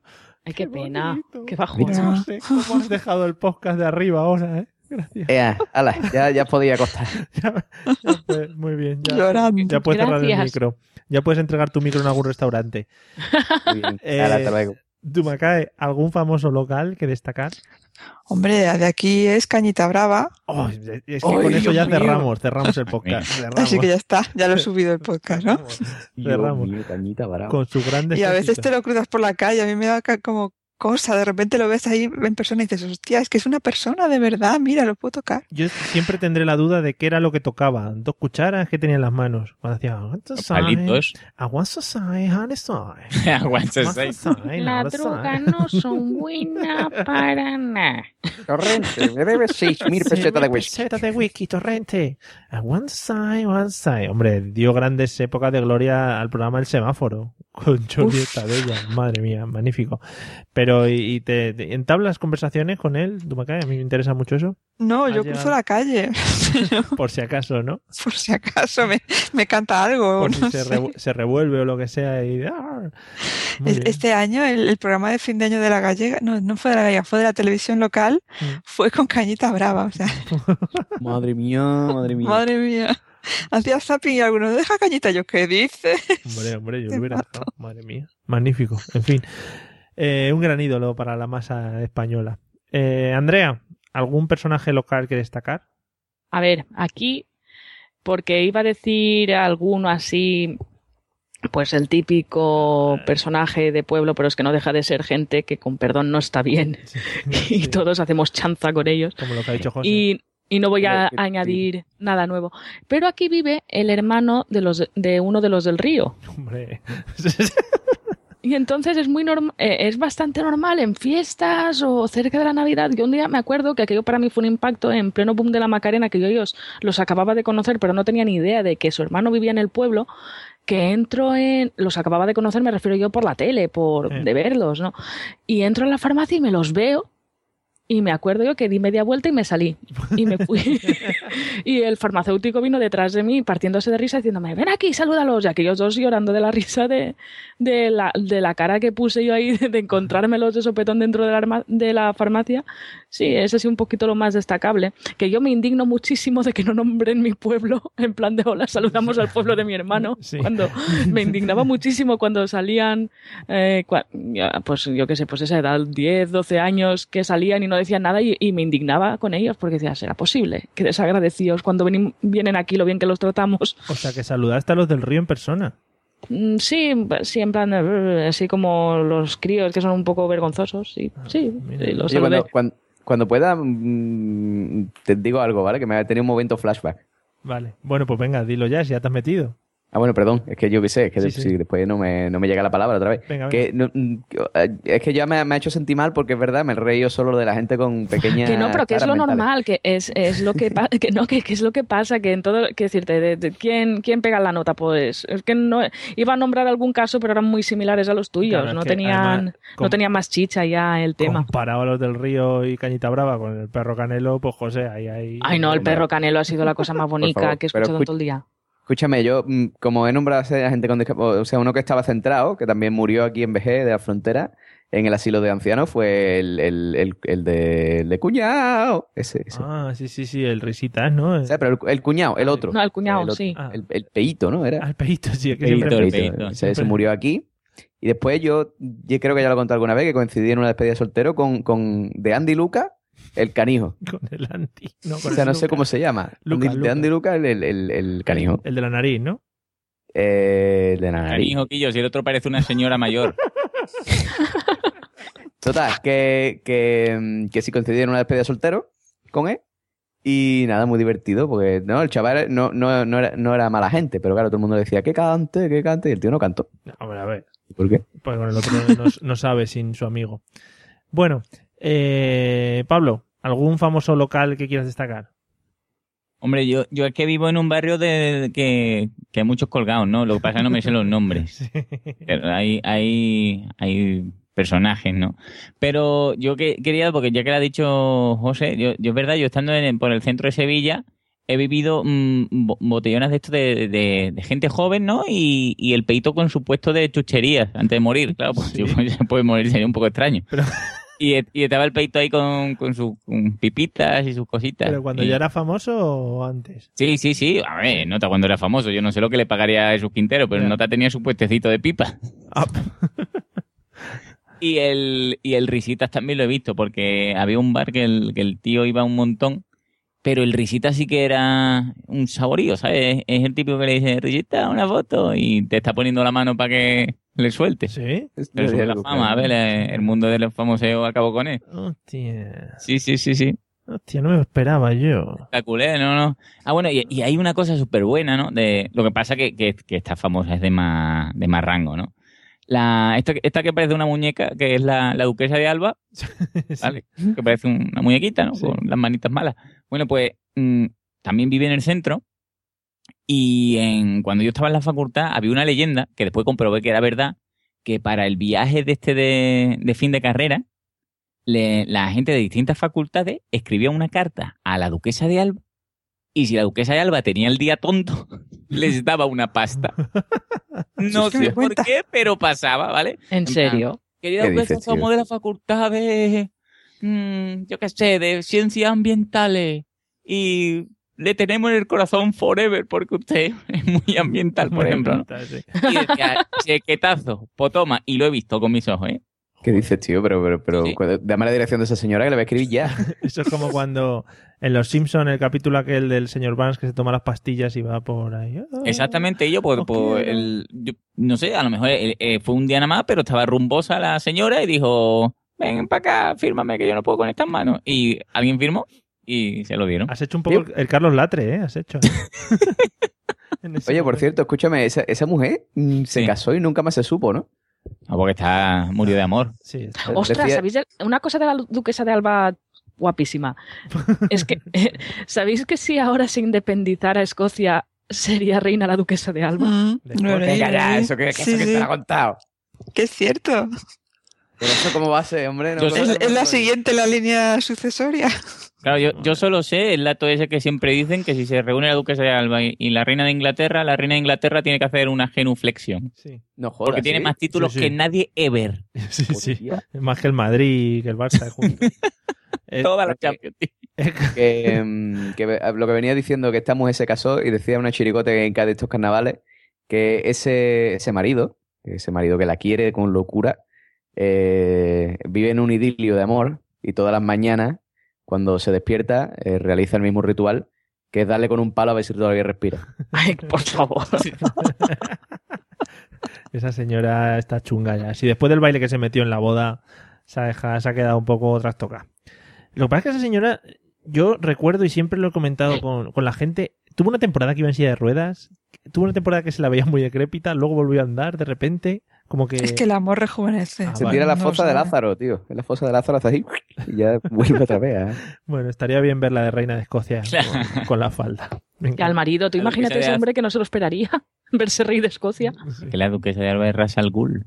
Ay, qué pena. Qué No bajona. sé cómo has dejado el podcast de arriba ahora, ¿eh? Gracias. Ala, ya, ya podía acostar. Ya, pues, muy bien. Ya, Llorando. ya puedes cerrar el micro. Ya puedes entregar tu micro en algún restaurante. Muy bien. Eh, Ala, hasta luego. Dumacae, ¿algún famoso local que destacar? Hombre, de aquí es Cañita Brava. Oh, es que con eso ya cerramos, cerramos el podcast. cerramos. Así que ya está, ya lo he subido el podcast, ¿no? Cerramos. Dios mío, cañita brava. Con sus grandes Y a veces te lo cruzas por la calle, a mí me da como cosa, de repente lo ves ahí en persona y dices, hostia, es que es una persona de verdad, mira, lo puedo tocar. Yo siempre tendré la duda de qué era lo que tocaba. Dos cucharas que tenía en las manos. Cuando hacía... Palitos. I want to say, honey, say. Aguanta, I want to say, La now to droga say. no son buena para nada. Torrente, me debes 6.000 pesetas de whisky. pesetas de whisky, torrente. I want to say, want to say. Hombre, dio grandes épocas de gloria al programa El Semáforo. Con Jordi Estadella. Madre mía, magnífico. Pero, ¿y y te, te entablas conversaciones con él? Dumacae? A mí me interesa mucho eso. No, yo llegado- cruzo la calle, Por si acaso, ¿no? por si acaso me, me canta algo. Por si no se, sé. revu- se revuelve o lo que sea. Y... ¡ah! Es-. Este año, el, el programa de fin de año de la gallega, no, no fue de la gallega, fue de la televisión local, Mm. fue con Cañita Brava, o sea, Madre mía, madre mía. madre mía. Hacía zapping y alguno, deja Cañita, yo, ¿qué dice? Hombre, hombre, yo Te lo hubiera. Madre mía. Magnífico. En fin. Eh, un gran ídolo para la masa española. Eh, Andrea, ¿algún personaje local que destacar? A ver, aquí, porque iba a decir alguno así, pues el típico personaje de pueblo, pero es que no deja de ser gente que con perdón no está bien. y todos hacemos chanza con ellos. Como lo que ha dicho José. Y, y no voy a que- añadir nada nuevo. Pero aquí vive el hermano de, los, de uno de los del río. Hombre. Y entonces es muy eh, es bastante normal en fiestas o cerca de la Navidad. Yo un día me acuerdo que aquello para mí fue un impacto en pleno boom de la Macarena, que yo ellos los acababa de conocer, pero no tenía ni idea de que su hermano vivía en el pueblo. Que entro en. Los acababa de conocer, me refiero yo por la tele, por Sí. de verlos, ¿no? Y entro en la farmacia y me los veo. Y me acuerdo yo que di media vuelta y me salí. Y me fui. y el farmacéutico vino detrás de mí partiéndose de risa diciéndome, ven aquí, salúdalos. Y aquellos dos llorando de la risa de, de, la, de la cara que puse yo ahí de encontrármelos de sopetón dentro de la, arma- de la farmacia. Sí, ese sí un poquito lo más destacable. Que yo me indigno muchísimo de que no nombren mi pueblo en plan de hola, saludamos al pueblo de mi hermano. Sí. Cuando me indignaba muchísimo cuando salían, eh, pues yo qué sé, pues esa edad, 10, 12 años, que salían y no decían nada y, y me indignaba con ellos porque decía, ¿será posible? Que desagradecidos cuando vienen aquí lo bien que los tratamos. O sea, que saludaste a los del río en persona. Mm, Sí, sí, en plan, de, así como los críos que son un poco vergonzosos, sí, sí, sí, los Oye, saludé. cuando, cuando, cuando pueda, mm, te digo algo, ¿vale? Que me ha tenido un momento flashback. Vale. Bueno, pues venga, dilo ya, si ya te has metido. Ah, bueno, perdón, es que yo qué sé, es que Sí, de- sí. si después no me, no me llega la palabra otra vez. Venga, que, no- mm, eh, es que ya me, me ha hecho sentir mal porque es verdad, me reí yo solo de la gente con pequeñas. Que no, pero que es lo mentales. normal, que es, es lo que, que no, que, que es lo que pasa, que en todo, que decirte, de, de- ¿quién, ¿quién pega la nota? Pues es que no, iba a nombrar algún caso, pero eran muy similares a los tuyos, Claro, no tenían, además, no tenían más chicha ya el tema. Comparado a los del río y Cañita Brava con el perro Canelo, pues José, ahí hay... Ay no, el perro canelo ha sido la cosa más bonita favor, que he escuchado escucha- todo el día. Escúchame, yo, mm, como he nombrado a esa gente con discapacidad, o sea, uno que estaba centrado, que también murió aquí en VG de la frontera, en el asilo de ancianos, fue el, el, el, el de, el de cuñado. Ese, ese. Ah, sí, sí, sí, el risitas, ¿no? O sea, pero el, el cuñado, el otro. No, el cuñado, el otro. sí. El, el peito, ¿no? Era. Al peito, sí, es que Peito, siempre... el peito. Ese, ese murió aquí. Y después yo, yo creo que ya lo conté alguna vez, que coincidí en una despedida de soltero con, con de Andy Luca, el canijo. Con el Andy. No, O sea, no sé cómo se llama. Luca, de Luca. Andy Luca, el, el, el, el canijo. El de la nariz, ¿no? Eh, el de la nariz. Cariño, Quillo, si el otro parece una señora mayor. Total, que, que, que sí coincidí en una despedida de soltero con él. Y nada, muy divertido, porque no, el chaval no, no, no, era, no era mala gente, pero claro, todo el mundo decía que cante, que cante, y el tío no cantó. Hombre, a ver. ¿Por qué? Pues con el otro no, no sabe sin su amigo. Bueno, eh, Pablo, ¿algún famoso local que quieras destacar? Hombre, yo, yo es que vivo en un barrio de que, que hay muchos colgados, ¿no? Lo que pasa es que no me sé los nombres. Pero hay, hay, hay personajes, ¿no? Pero yo que, quería, porque ya que lo ha dicho José, yo, yo es verdad, yo estando en, por el centro de Sevilla, he vivido mm, bo- botellonas de esto de, de- de gente joven, ¿no? Y, y el peito con su puesto de chucherías antes de morir, claro, pues yo, pues, puede morir, sería un poco extraño. Y, y estaba el peito ahí con, con sus con pipitas y sus cositas. ¿Pero cuando Y- ya era famoso o antes? Sí, sí, sí. A ver, Nota cuando era famoso. Yo no sé lo que le pagaría a Jesús Quintero, pero. Nota tenía su puestecito de pipa. Ah. Y el, y el Risitas también lo he visto, porque había un bar que el, que el tío iba un montón, pero el Risita sí que era un saborío, ¿sabes? Es el típico que le dice, Risita, una foto, y te está poniendo la mano para que le suelte. ¿Sí? Pero es la fama, a ver, el mundo de los famoseos acabó con él. Hostia. Sí, sí, sí, sí. Hostia, no me lo esperaba yo. Espectacular, no, no. Ah, bueno, y, y hay una cosa súper buena, ¿no? De, lo que pasa que, que, que esta famosa es de más, de más rango, ¿no? La, esta, esta que parece una muñeca, que es la, la duquesa de Alba, ¿vale? Que parece una muñequita, ¿no? Con las manitas malas. Bueno, pues mm, también vive en el centro. Y en, cuando yo estaba en la facultad había una leyenda, que después comprobé que era verdad, que para el viaje de este de, de fin de carrera, le- la gente de distintas facultades escribía una carta a la duquesa de Alba y si la duquesa de Alba tenía el día tonto, les daba una pasta. No Es que me sé por qué, pero pasaba, ¿vale? ¿En serio? Querida ¿Qué duquesa, somos de la facultad de, mm, yo qué sé, de ciencias ambientales y le tenemos en el corazón forever porque usted es muy ambiental, por ejemplo, ¿no? Y decía, chequetazo, pues toma, y lo he visto con mis ojos, ¿eh? ¿Qué dices, tío? Pero, pero, pero cu- dame la dirección de esa señora que le voy a escribir ya. Eso es como cuando en Los Simpson el capítulo aquel del señor Barnes que se toma las pastillas y va por ahí. Ah, Exactamente, y yo, pues, pues, el, yo, no sé, a lo mejor eh, eh, fue un día nada más, pero estaba rumbosa la señora y dijo, ven para acá, fírmame que yo no puedo con estas manos. Y alguien firmó y se lo dieron. Has hecho un poco el, el Carlos Latre, ¿eh? Has hecho. Ese Oye, por cierto, escúchame, esa, esa mujer mm, se Sí. casó y nunca más se supo, ¿no? Ah, porque está, murió de amor. Sí. Ostras, Decía- ¿sabéis una cosa de la duquesa de Alba guapísima? Es que, ¿sabéis que si ahora se independizara Escocia sería reina la duquesa de Alba? Mm, lo ya, leí. eso que, que Sí, eso que sí. te lo ha contado. Que es cierto. Pero eso cómo va a ser, hombre. No Es, la no. siguiente en la línea sucesoria. Claro, yo, yo solo sé el dato ese que siempre dicen que si se reúne la duquesa de Alba y, la reina de Inglaterra, la reina de Inglaterra tiene que hacer una genuflexión. Sí. No jodas, Porque tiene ¿sí? más títulos Sí, sí. que nadie ever. Sí. Más que el Madrid, que el Barça juntos. Eh, Toda la ok. Champions. que, que ve- lo que venía diciendo que esta mujer se casó y decía una chiricote en cada de estos carnavales que ese, ese marido, ese marido que la quiere con locura, eh, vive en un idilio de amor y todas las mañanas, cuando se despierta, eh, realiza el mismo ritual, que es darle con un palo a ver si todavía respira. Ay, por favor. Esa señora está chunga ya. Si después del baile que se metió en la boda se ha, dejado- se ha quedado un poco trastocada. Lo que pasa es que esa señora, yo recuerdo y siempre lo he comentado con, con la gente, tuvo una temporada que iba en silla de ruedas, tuvo una temporada que se la veía muy decrépita, luego volvió a andar de repente, como que... Es que el amor rejuvenece. Ah, Se vale. tira la No fosa de. Lázaro, tío. En la fosa de Lázaro hace así y ya vuelve otra vez. ¿eh? Bueno, estaría bien ver la de Reina de Escocia con, con la falda. Al marido, tú imagínate ese hombre que no se lo esperaría, verse rey de Escocia. Que la duquesa de Alba es Ras al Ghul.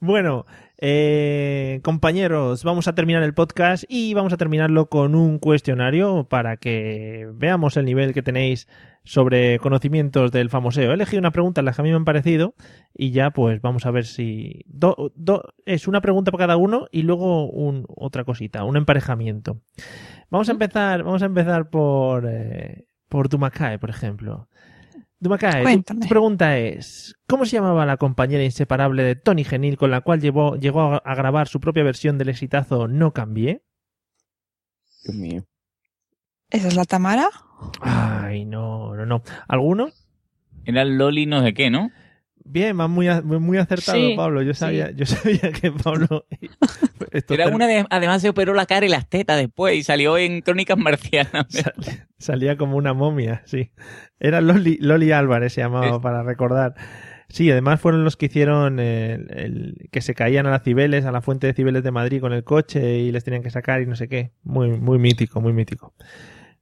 Bueno, eh, compañeros, vamos a terminar el podcast y vamos a terminarlo con un cuestionario para que veamos el nivel que tenéis sobre conocimientos del famoseo. He elegido una pregunta las que a mí me han parecido y ya pues vamos a ver si... do- do- es una pregunta para cada uno y luego un- otra cosita, un emparejamiento. Vamos a empezar, vamos a empezar por, eh, por Dumakae, por ejemplo. Dumakae, tu- Cuéntame. tu pregunta es, ¿cómo se llamaba la compañera inseparable de Tony Genil con la cual llevó, llegó a, a grabar su propia versión del exitazo No Cambié? Dios mío. ¿Esa es la Tamara? Ay, no, no, no. ¿Alguno? Era Loli no sé qué, ¿no? Bien, más muy, muy acertado, Sí, Pablo. Yo sabía, sí. yo sabía que Pablo... Era una de, además se operó la cara y las tetas después y salió en Crónicas Marcianas. Sal- salía como una momia, sí. Era Loli, Loli Álvarez, se llamaba, Es- para recordar. Sí, además fueron los que hicieron el, el- que se caían a las Cibeles, a la fuente de Cibeles de Madrid con el coche y les tenían que sacar y no sé qué. Muy, muy mítico, muy mítico.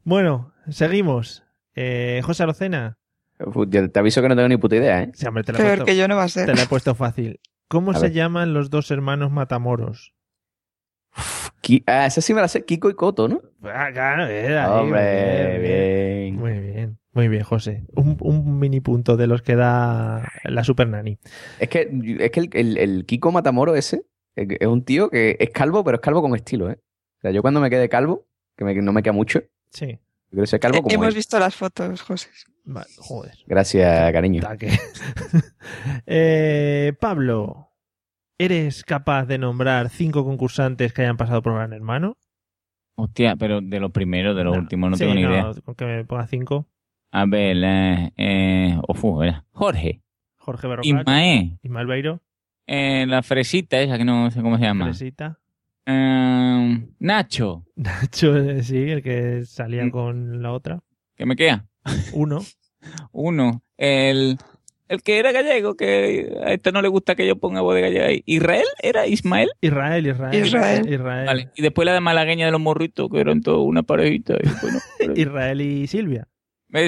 Bueno, seguimos. Eh, José Arocena. Uf, yo te aviso que no tengo ni puta idea, ¿eh? Sí, hombre, te la he puesto, que yo no va a ser. te la he puesto fácil. ¿Cómo A se ver. llaman los dos hermanos Matamoros? Ah, esa sí me la sé, Kiko y Coto, ¿no? Ah, claro, era ahí, Hombre, bien. Muy bien, muy bien, José. Un, un mini punto de los que da la Super Nani. Es que, es que el, el- el Kiko Matamoro ese es un tío que es calvo, pero es calvo con estilo, ¿eh? O sea, yo cuando me quede calvo, que me- no me queda mucho, yo Sí. quiero ser calvo Eh, como Hemos él. visto las fotos, José. Vale, joder. Gracias, cariño. Eh, Pablo, ¿Eres capaz de nombrar cinco concursantes que hayan pasado por Gran Hermano? Hostia, pero de los primeros, de los últimos, no Sí, tengo ni idea. Con que me ponga cinco. A ver, eh, eh, ofu, era Jorge. Jorge Berrocal. Ismael. Ismael Beiro. Eh, la fresita esa que no sé cómo se llama. Fresita. Eh, Nacho. Nacho, eh, sí, el que Mm. salía con la otra. ¿Qué me queda? Uno. Uno. El, el que era gallego, que a este no le gusta que yo ponga voz de gallego ahí. ¿Israel? ¿Era Ismael? Israel, Israel. Israel. Israel. Vale. Y después la de malagueña de los morritos, que eran todos una parejita. Y bueno, pero- Israel y Silvia.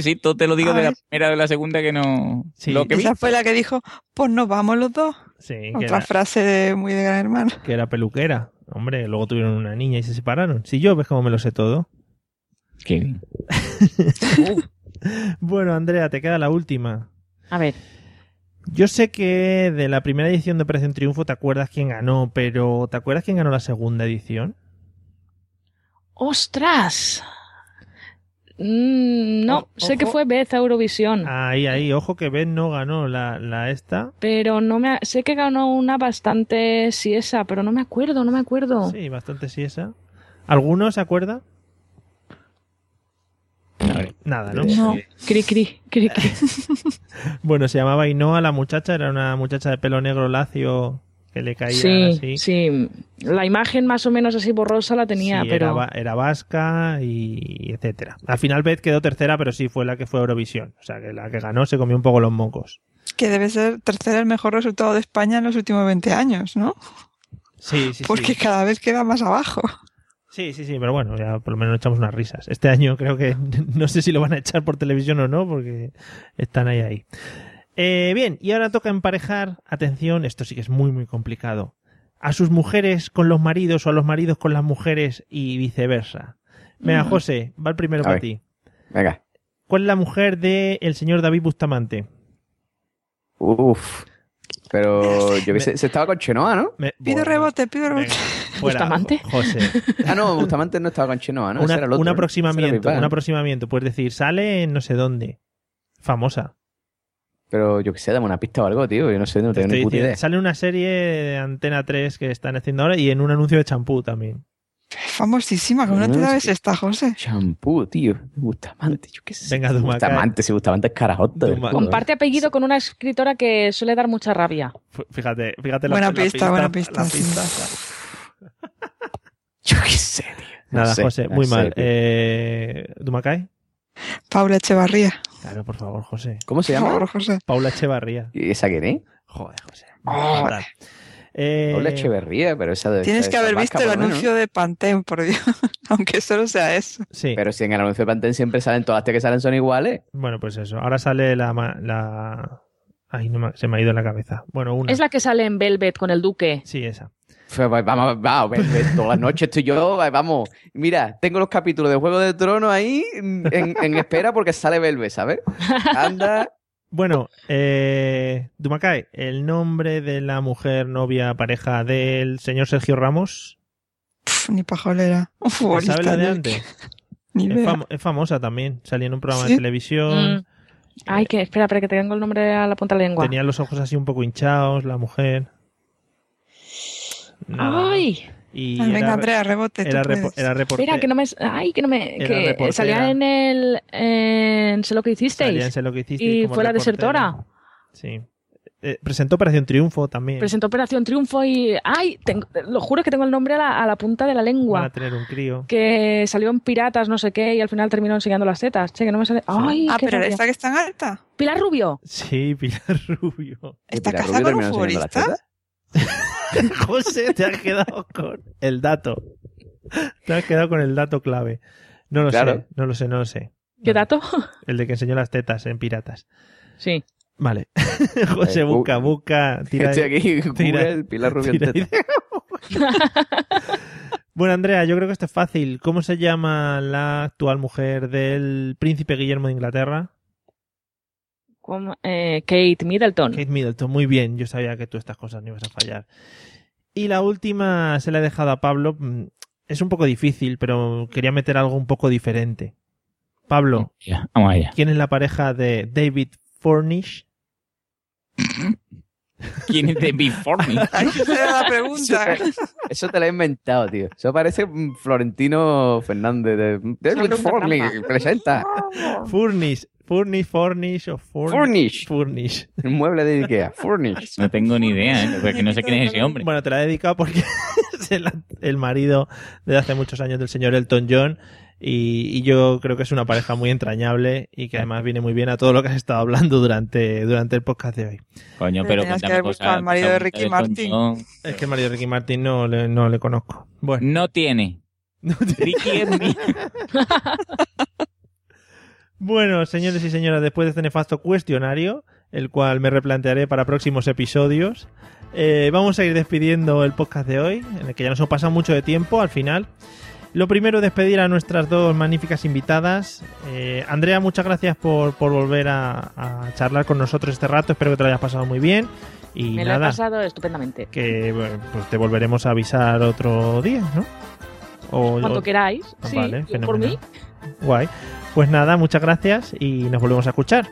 Sí, todo te lo digo de la primera de la segunda que no. Sí. Lo que vi. Esa fue la que dijo, pues nos vamos los dos. Sí, que Otra era, frase de- muy de gran hermano. que era peluquera. Hombre, luego tuvieron una niña y se separaron. Si yo, ves cómo me lo sé todo. Qué bien. Bueno, Andrea, te queda la última. A ver. Yo sé que de la primera edición de Operación Triunfo te acuerdas quién ganó, pero ¿te acuerdas quién ganó la segunda edición? ¡Ostras! Mm, no, O- sé que fue Beth a Eurovisión, Ahí, ahí, ojo que Ben no ganó la, la esta. pero no me sé que ganó una bastante siesa, pero no me acuerdo, no me acuerdo. Sí, bastante sí esa. ¿Alguno se acuerda? Nada, ¿no? No, cri cri, cri cri. Bueno, se llamaba Inoa la muchacha, era una muchacha de pelo negro lacio que le caía Sí, así. sí. La imagen más o menos así borrosa la tenía, Sí, pero era, va- era vasca y etcétera. Al final Beth quedó tercera, pero sí fue la que fue a Eurovisión. O sea, que la que ganó se comió un poco los mocos. Que debe ser tercera el mejor resultado de España en los últimos 20 años, ¿no? Sí, sí, Porque sí. cada vez queda más abajo. Sí, sí, sí, pero bueno, ya por lo menos echamos unas risas. Este año creo que no sé si lo van a echar por televisión o no, porque están ahí ahí. Eh, bien, y ahora toca emparejar, atención, esto sí que es muy muy complicado, a sus mujeres con los maridos o a los maridos con las mujeres y viceversa. Venga, Mm. José, va el primero A para ver. ti. Venga. ¿Cuál es la mujer del el señor David Bustamante? Uf. Pero yo que sé, se estaba con Chenoa, ¿no? Me- Pido bueno, rebote, pido rebote. fuera, ¿Bustamante? Jo- José. Ah, no, Bustamante no estaba con Chenoa, ¿no? Ese Una- era el otro, un aproximamiento, Ese era Big un aproximamiento. Puedes decir, sale en no sé dónde. Famosa. Pero yo que sé, dame una pista o algo, tío. Yo no sé, no Te tengo ni puta diciendo, idea. Sale en una serie de Antena 3 que están haciendo ahora y en un anuncio de champú también. Famosísima, ¿cómo no te No, sabes es que- esta, José? Champú, tío. Bustamante, yo qué sé. Venga, Dumacay. Bustamante, si Bustamante es carajota. ¿eh? comparte apellido con una escritora que suele dar mucha rabia. Fíjate, fíjate Buena la, la pista, buena la pista. Yo qué sé, tío. No Nada, sé, José, muy sé, mal. tío. Eh, ¿Dumacay? Paula Echevarría. Claro, por favor, José. ¿Cómo se Por llama? favor, José. Paula Echevarría. ¿Y esa quién es? Joder, José. Oh. Eh, Paula Echeverría, pero esa de. Tienes esa- que haber visto el anuncio de Pantene, por Dios. Aunque solo sea eso. Sí, Pero si en el anuncio de Pantene siempre salen todas las que salen son iguales. bueno, pues eso. Ahora sale la... la... Ay, no me- se me ha ido en la cabeza. Bueno, una. Es la que sale en Velvet con el duque. Sí, esa. Vamos, vamos, ve, todas las noches estoy yo, va- vamos. Mira, tengo los capítulos de Juego de Tronos ahí en, en espera porque sale Belve, ¿sabes? Anda. Bueno, eh, Dumacay, el nombre de la mujer, novia, pareja del señor Sergio Ramos. Pff, ni pajolera. Un ¿Te futbolista. ¿Sabes la de ni- antes? Ni Es, fam- es famosa también. Salía en un programa ¿Sí? de televisión. Mm. Ay, que espera, espera, que tengo el nombre a la punta de la lengua. Tenía los ojos así un poco hinchados, la mujer. Nada. Ay, Y Ay, venga, era, Andrea, rebote. era, repo- era espera, que no me. Ay, que no me. Era Que salía en el. En Sé lo que hicisteis. Salía en Sé lo que hicisteis Y como fue la desertora. Sí. Eh, presentó Operación Triunfo también. Presentó Operación Triunfo y. Ay, tengo- lo juro que tengo el nombre a la, a la punta de la Van a lengua. tener un crío. Que salió en Piratas, no sé qué, y al final terminó enseñando las tetas. Che, que no me sale. Ay, Ah, qué pero rabia. esta que es tan alta. Pilar Rubio. Sí, Pilar Rubio. ¿Está casada con un futbolista? José, te has quedado con el dato. Te has quedado con el dato clave. No lo Claro. sé, no lo sé, no lo sé. ¿Qué dato? El de que enseñó las tetas en Piratas. Sí. Vale. José, Eh, busca, Gu- busca. Tira Estoy aquí, tira- Google, Pilar Rubio tira- teta. Bueno, Andrea, yo creo que esto es fácil. ¿Cómo se llama la actual mujer del príncipe Guillermo de Inglaterra? Eh, Kate Middleton. Kate Middleton, muy bien. Yo sabía que tú estas cosas no ibas a fallar. Y la última se la he dejado a Pablo. Mm, Es un poco difícil, pero quería meter algo un poco diferente. Pablo, vamos allá. ¿quién es la pareja de David Furnish? ¿Quién es David se da la pregunta. Eso te lo he inventado, tío. Eso parece un Florentino Fernández de David Forney. Presenta. Furnish. Furnish, Furnish o Furnish. Furnish. Furnish. Un mueble de Ikea. Furnish. No tengo ni idea, ¿eh? porque no sé quién es ese hombre. Bueno, te la he dedicado porque es el, el marido de hace muchos años del señor Elton John. Y, y yo creo que es una pareja muy entrañable y que además viene muy bien a todo lo que has estado hablando durante, durante el podcast de hoy. Coño, Pero tenías que cosas, al marido de Ricky Martin. Es que el marido de Ricky Martin no le, no le conozco. Bueno, No tiene. Ricky es mi... Bueno, señores y señoras, después de este nefasto cuestionario, el cual me replantearé para próximos episodios, eh, vamos a ir despidiendo el podcast de hoy, en el que ya nos hemos pasado mucho de tiempo al final. Lo primero, despedir a nuestras dos magníficas invitadas. Eh, Andrea, muchas gracias por, por volver a, a charlar con nosotros este rato. Espero que te lo hayas pasado muy bien. Y Me lo he pasado estupendamente. que pues te volveremos a avisar otro día, ¿no? O, Cuando o- queráis. Ah, Sí, vale, por mí. Guay. Pues nada, muchas gracias y nos volvemos a escuchar.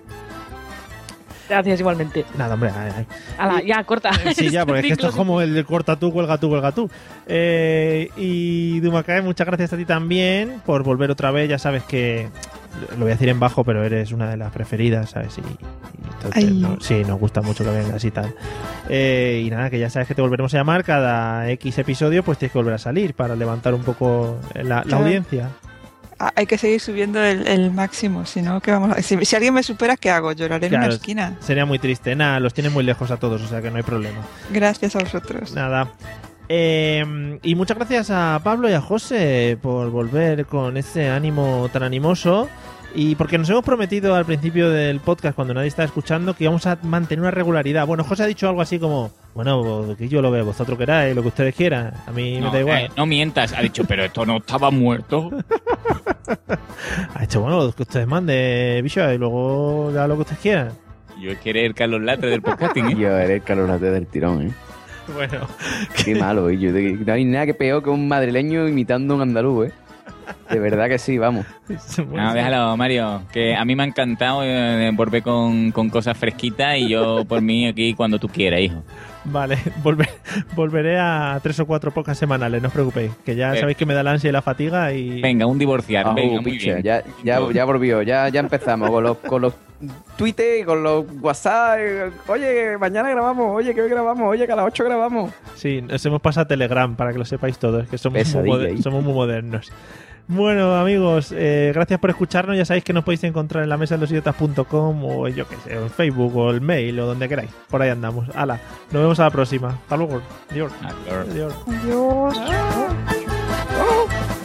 Gracias igualmente. Nada, hombre, ay, ay. Ala, ya, corta. Sí, ya, porque es que esto es como el de corta tú, cuelga tú, cuelga tú. Eh, y Dumacae, muchas gracias a ti también por volver otra vez. Ya sabes que lo voy a decir en bajo, pero eres una de las preferidas, ¿sabes? Y, y entonces, no- sí, nos gusta mucho que vengas y tal. Eh, y nada, que ya sabes que te volveremos a llamar cada X episodio, pues tienes que volver a salir para levantar un poco la, audiencia. Hay que seguir subiendo el, el máximo, si no, ¿qué vamos a... si, si alguien me supera, ¿qué hago? Lloraré en una esquina. Sería muy triste. Nada, los tienes muy lejos a todos, o sea que no hay problema. Gracias a vosotros. Nada. Eh, y muchas gracias a Pablo y a José por volver con ese ánimo tan animoso. Y porque nos hemos prometido al principio del podcast, cuando nadie estaba escuchando, que íbamos a mantener una regularidad. Bueno, José ha dicho algo así como: Bueno, que yo lo veo, vosotros queráis, lo que ustedes quieran. A mí me No, da igual. eh, no mientas. Ha dicho, pero esto no estaba muerto. Ha dicho: Bueno, lo que ustedes manden, bicho, y luego ya lo que ustedes quieran. Yo es que eres el Carlos Latre del podcasting, ¿eh? Yo eres el calorate del tirón, ¿eh? Bueno, Qué malo, ¿eh? Yo, no hay nada que peor que un madrileño imitando a un andaluz, ¿eh? De verdad que sí, vamos. No, déjalo, Mario. Que a mí me ha encantado eh, volver con, con cosas fresquitas y yo por mí aquí cuando tú quieras, hijo. Vale, volver- volveré a tres o cuatro pocas semanales, no os preocupéis. Que ya Eh. sabéis que me da la ansia y la fatiga y. Venga, un divorciar. Ah, venga, uh, muy picha, bien. ya, ya, ya volvió, ya, ya empezamos con los, con los Twitter, con los WhatsApp. eh, Oye, mañana grabamos, oye, que hoy grabamos, oye, que a las 8 grabamos. Sí, nos hemos pasado a Telegram para que lo sepáis todos, que somos, muy, moder- somos muy modernos. Bueno, amigos, eh, gracias por escucharnos. Ya sabéis que nos podéis encontrar en la mesa de los idiotas.com o yo qué sé, en Facebook o el mail o donde queráis. Por ahí andamos. Hala, nos vemos a la próxima. Hasta luego. Adiós. Adiós. Adiós. Adiós.